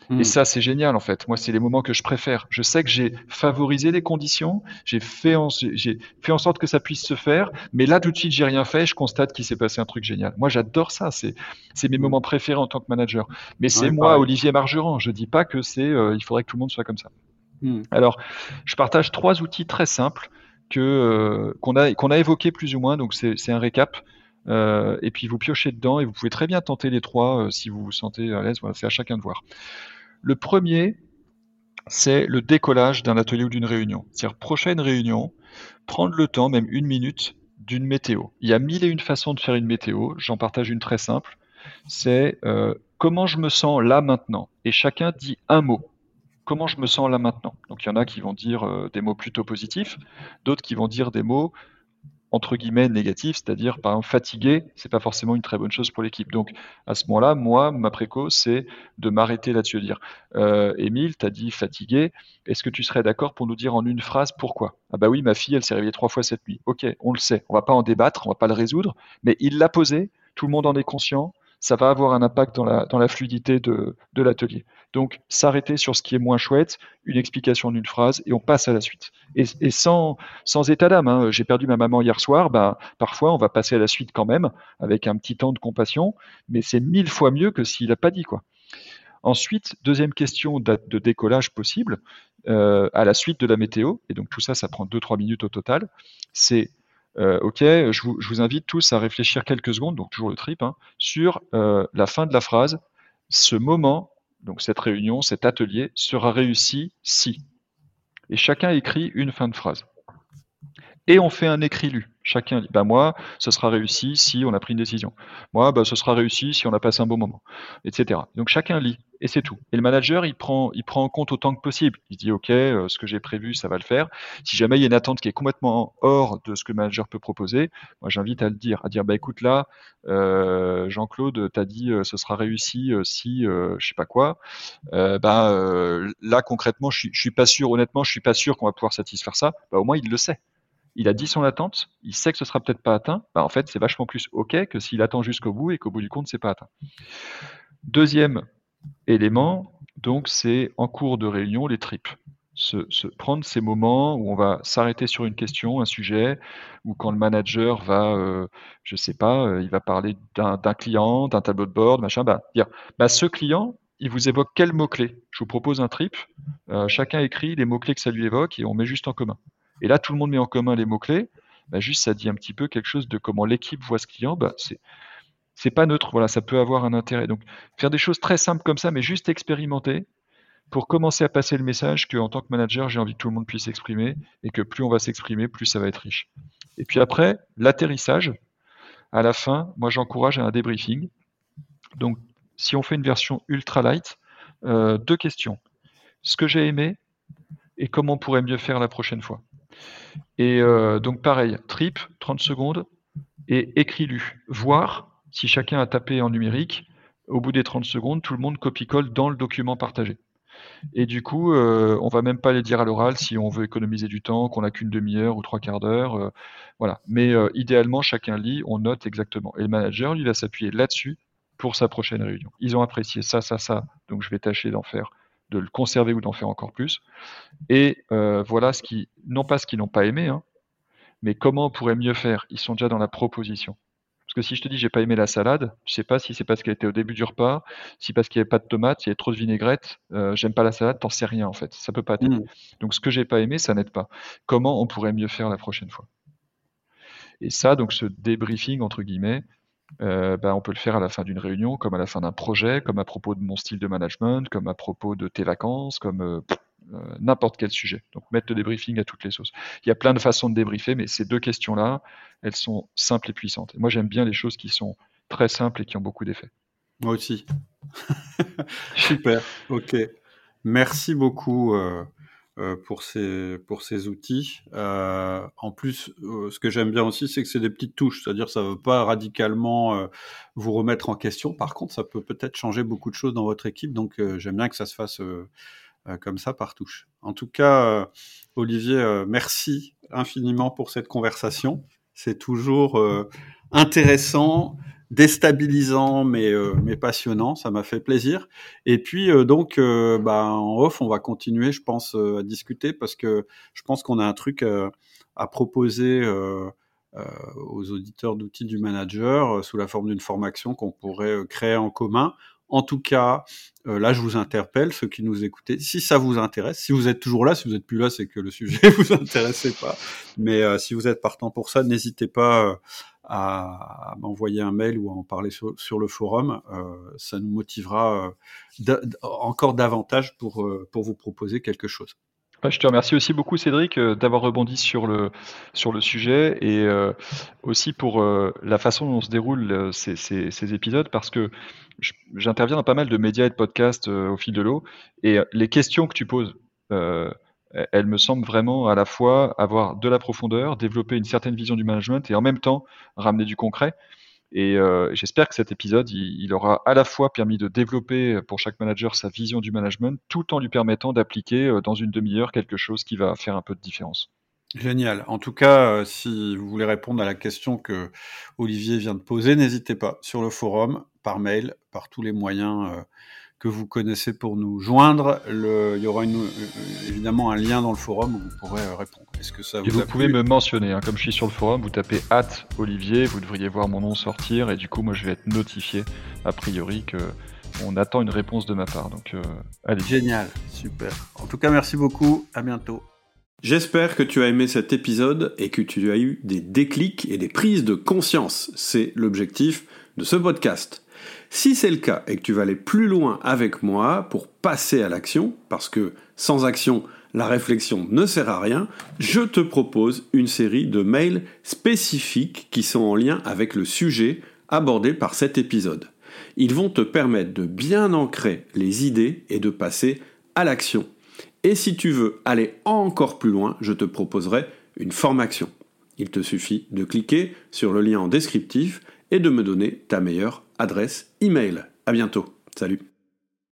Et hmm. ça, c'est génial en fait. Moi, c'est les moments que je préfère. Je sais que j'ai favorisé les conditions, j'ai fait, en, j'ai fait en sorte que ça puisse se faire, mais là, tout de suite, j'ai rien fait. Je constate qu'il s'est passé un truc génial. Moi, j'adore ça. C'est, c'est mes hmm. moments préférés en tant que manager. Mais c'est moi, Olivier Margerand. Je dis pas que c'est, euh, il faudrait que tout le monde soit comme ça. Hmm. Alors, je partage trois outils très simples que euh, qu'on a évoqués plus ou moins. Donc, c'est un récap. Euh, et puis vous piochez dedans et vous pouvez très bien tenter les trois euh, si vous vous sentez à l'aise. Voilà, c'est à chacun de voir. Le premier, c'est le décollage d'un atelier ou d'une réunion. C'est-à-dire prochaine réunion, prendre le temps, même une minute, d'une météo. Il y a mille et une façons de faire une météo. J'en partage une très simple. C'est comment je me sens là maintenant? Et chacun dit un mot comment je me sens là maintenant. Donc il y en a qui vont dire euh, des mots plutôt positifs, d'autres qui vont dire des mots entre guillemets négatifs, c'est-à-dire par exemple fatigué, c'est pas forcément une très bonne chose pour l'équipe. Donc à ce moment-là, moi, ma préco, c'est de m'arrêter là-dessus, de dire euh, Émile, tu as dit fatigué, est-ce que tu serais d'accord pour nous dire en une phrase pourquoi? Ah bah oui, ma fille, elle s'est réveillée trois fois cette nuit. Ok, on le sait, on va pas en débattre, on va pas le résoudre, mais il l'a posé, tout le monde en est conscient, ça va avoir un impact dans la, fluidité de, l'atelier. Donc, s'arrêter sur ce qui est moins chouette, une explication d'une phrase, et on passe à la suite. Et, sans, état d'âme, hein. j'ai perdu ma maman hier soir, bah, parfois on va passer à la suite quand même, avec un petit temps de compassion, mais c'est mille fois mieux que s'il n'a pas dit quoi. Ensuite, deuxième question de, de décollage possible, euh, à la suite de la météo, et donc tout ça, ça prend 2-3 minutes au total, c'est euh, ok, je vous, invite tous à réfléchir quelques secondes, donc toujours le trip, hein, sur euh, la fin de la phrase. Ce moment, donc cette réunion, cet atelier sera réussi si. Et chacun écrit une fin de phrase. Et on fait un écrit lu. Chacun dit, bah moi, ce sera réussi si on a pris une décision. Moi, bah, ce sera réussi si on a passé un bon moment, etc. Donc chacun lit et c'est tout. Et le manager, il prend, il prend en compte autant que possible. Il dit, OK, euh, ce que j'ai prévu, ça va le faire. Si jamais il y a une attente qui est complètement hors de ce que le manager peut proposer, moi, j'invite à le dire, à dire, bah écoute, là, euh, Jean-Claude, t'as dit, euh, ce sera réussi si, je sais pas quoi. bah là, concrètement, je suis, suis pas sûr, honnêtement, je suis pas sûr qu'on va pouvoir satisfaire ça. Bah au moins, il le sait il a dit son attente, il sait que ce sera peut-être pas atteint, bah en fait c'est vachement plus ok que s'il attend jusqu'au bout et qu'au bout du compte c'est pas atteint. Deuxième élément, donc c'est en cours de réunion les tripes. Se, prendre ces moments où on va s'arrêter sur une question, un sujet, ou quand le manager va, euh, je sais pas, euh, il va parler d'un client, d'un tableau de bord, machin, bah, dire, bah, ce client, il vous évoque quel mot-clé? Je vous propose un trip, euh, chacun écrit les mots-clés que ça lui évoque et on met juste en commun. Et là, tout le monde met en commun les mots-clés. Bah, juste, ça dit un petit peu quelque chose de comment l'équipe voit ce client. Bah, c'est pas neutre. Voilà, ça peut avoir un intérêt. Donc, faire des choses très simples comme ça, mais juste expérimenter pour commencer à passer le message qu'en tant que manager, j'ai envie que tout le monde puisse s'exprimer et que plus on va s'exprimer, plus ça va être riche. Et puis après, l'atterrissage. À la fin, moi, j'encourage à un débriefing. Donc, si on fait une version ultra light, euh, deux questions. Ce que j'ai aimé et comment on pourrait mieux faire la prochaine fois. Et euh, donc pareil, trip, 30 secondes, et écris-lu. Voir si chacun a tapé en numérique, au bout des 30 secondes, tout le monde copie-colle dans le document partagé. Et du coup, euh, on va même pas les dire à l'oral si on veut économiser du temps, qu'on n'a qu'une demi-heure ou trois quarts d'heure. Euh, voilà. Mais idéalement, chacun lit, on note exactement. Et le manager, lui, va s'appuyer là-dessus pour sa prochaine réunion. Ils ont apprécié ça, ça, ça. Donc, je vais tâcher d'en faire de le conserver ou d'en faire encore plus. Et euh, voilà ce qui, non pas ce qu'ils n'ont pas aimé, hein, mais comment on pourrait mieux faire. Ils sont déjà dans la proposition. Parce que si je te dis j'ai pas aimé la salade, je sais pas si c'est parce qu'elle était au début du repas, si parce qu'il n'y avait pas de tomates, il y avait trop de vinaigrette, euh, j'aime pas la salade, t'en sais rien en fait. Ça peut pas être. Mmh. Donc ce que j'ai pas aimé, ça n'aide pas. Comment on pourrait mieux faire la prochaine fois? Et ça, donc ce débriefing entre guillemets, euh, bah, on peut le faire à la fin d'une réunion, comme à la fin d'un projet, comme à propos de mon style de management, comme à propos de tes vacances, comme euh, euh, n'importe quel sujet. Donc mettre le débriefing à toutes les sauces. Il y a plein de façons de débriefer, mais ces deux questions-là, elles sont simples et puissantes. Et moi, j'aime bien les choses qui sont très simples et qui ont beaucoup d'effets. Moi aussi. Super. Ok. Merci beaucoup. Euh, pour ces pour ces outils. Euh, en plus, euh, ce que j'aime bien aussi, c'est que c'est des petites touches, c'est-à-dire ça ne veut pas radicalement vous remettre en question. Par contre, ça peut peut-être changer beaucoup de choses dans votre équipe, donc j'aime bien que ça se fasse comme ça par touche. En tout cas, Olivier, merci infiniment pour cette conversation. C'est toujours intéressant déstabilisant mais, euh, mais passionnant, ça m'a fait plaisir. Et puis euh, donc euh, bah, en off, on va continuer, je pense, à discuter parce que je pense qu'on a un truc à proposer aux auditeurs d'outils du manager sous la forme d'une formation qu'on pourrait créer en commun. En tout cas, là, je vous interpelle, ceux qui nous écoutez, si ça vous intéresse, si vous êtes toujours là, si vous êtes plus là, c'est que le sujet vous intéressait pas. Mais si vous êtes partant pour ça, n'hésitez pas à, m'envoyer un mail ou à en parler sur, le forum. Euh, ça nous motivera euh, encore davantage pour, euh, pour vous proposer quelque chose. je te remercie aussi beaucoup Cédric d'avoir rebondi sur le, sur le sujet et aussi pour la façon dont se déroulent ces, ces, épisodes parce que j'interviens dans pas mal de médias et de podcasts au fil de l'eau et les questions que tu poses elle me semble vraiment à la fois avoir de la profondeur, développer une certaine vision du management et en même temps ramener du concret. Et euh, j'espère que cet épisode, il, aura à la fois permis de développer pour chaque manager sa vision du management, tout en lui permettant d'appliquer euh, dans une demi-heure quelque chose qui va faire un peu de différence. Génial. En tout cas, euh, si vous voulez répondre à la question que Olivier vient de poser, n'hésitez pas sur le forum, par mail, par tous les moyens que vous connaissez pour nous joindre. Le, il y aura une, évidemment un lien dans le forum où vous pourrez euh, répondre. Est-ce que ça vous, et vous pouvez me mentionner, hein, comme je suis sur le forum, vous tapez hâte Olivier, vous devriez voir mon nom sortir et du coup moi je vais être notifié a priori que on attend une réponse de ma part. Donc euh, allez. Génial, super. En tout cas merci beaucoup, à bientôt. J'espère que tu as aimé cet épisode et que tu as eu des déclics et des prises de conscience. C'est l'objectif de ce podcast. Si c'est le cas et que tu vas aller plus loin avec moi pour passer à l'action, parce que sans action, la réflexion ne sert à rien, je te propose une série de mails spécifiques qui sont en lien avec le sujet abordé par cet épisode. Ils vont te permettre de bien ancrer les idées et de passer à l'action. Et si tu veux aller encore plus loin, je te proposerai une formation. Il te suffit de cliquer sur le lien en descriptif et de me donner ta meilleure adresse email. À bientôt. Salut.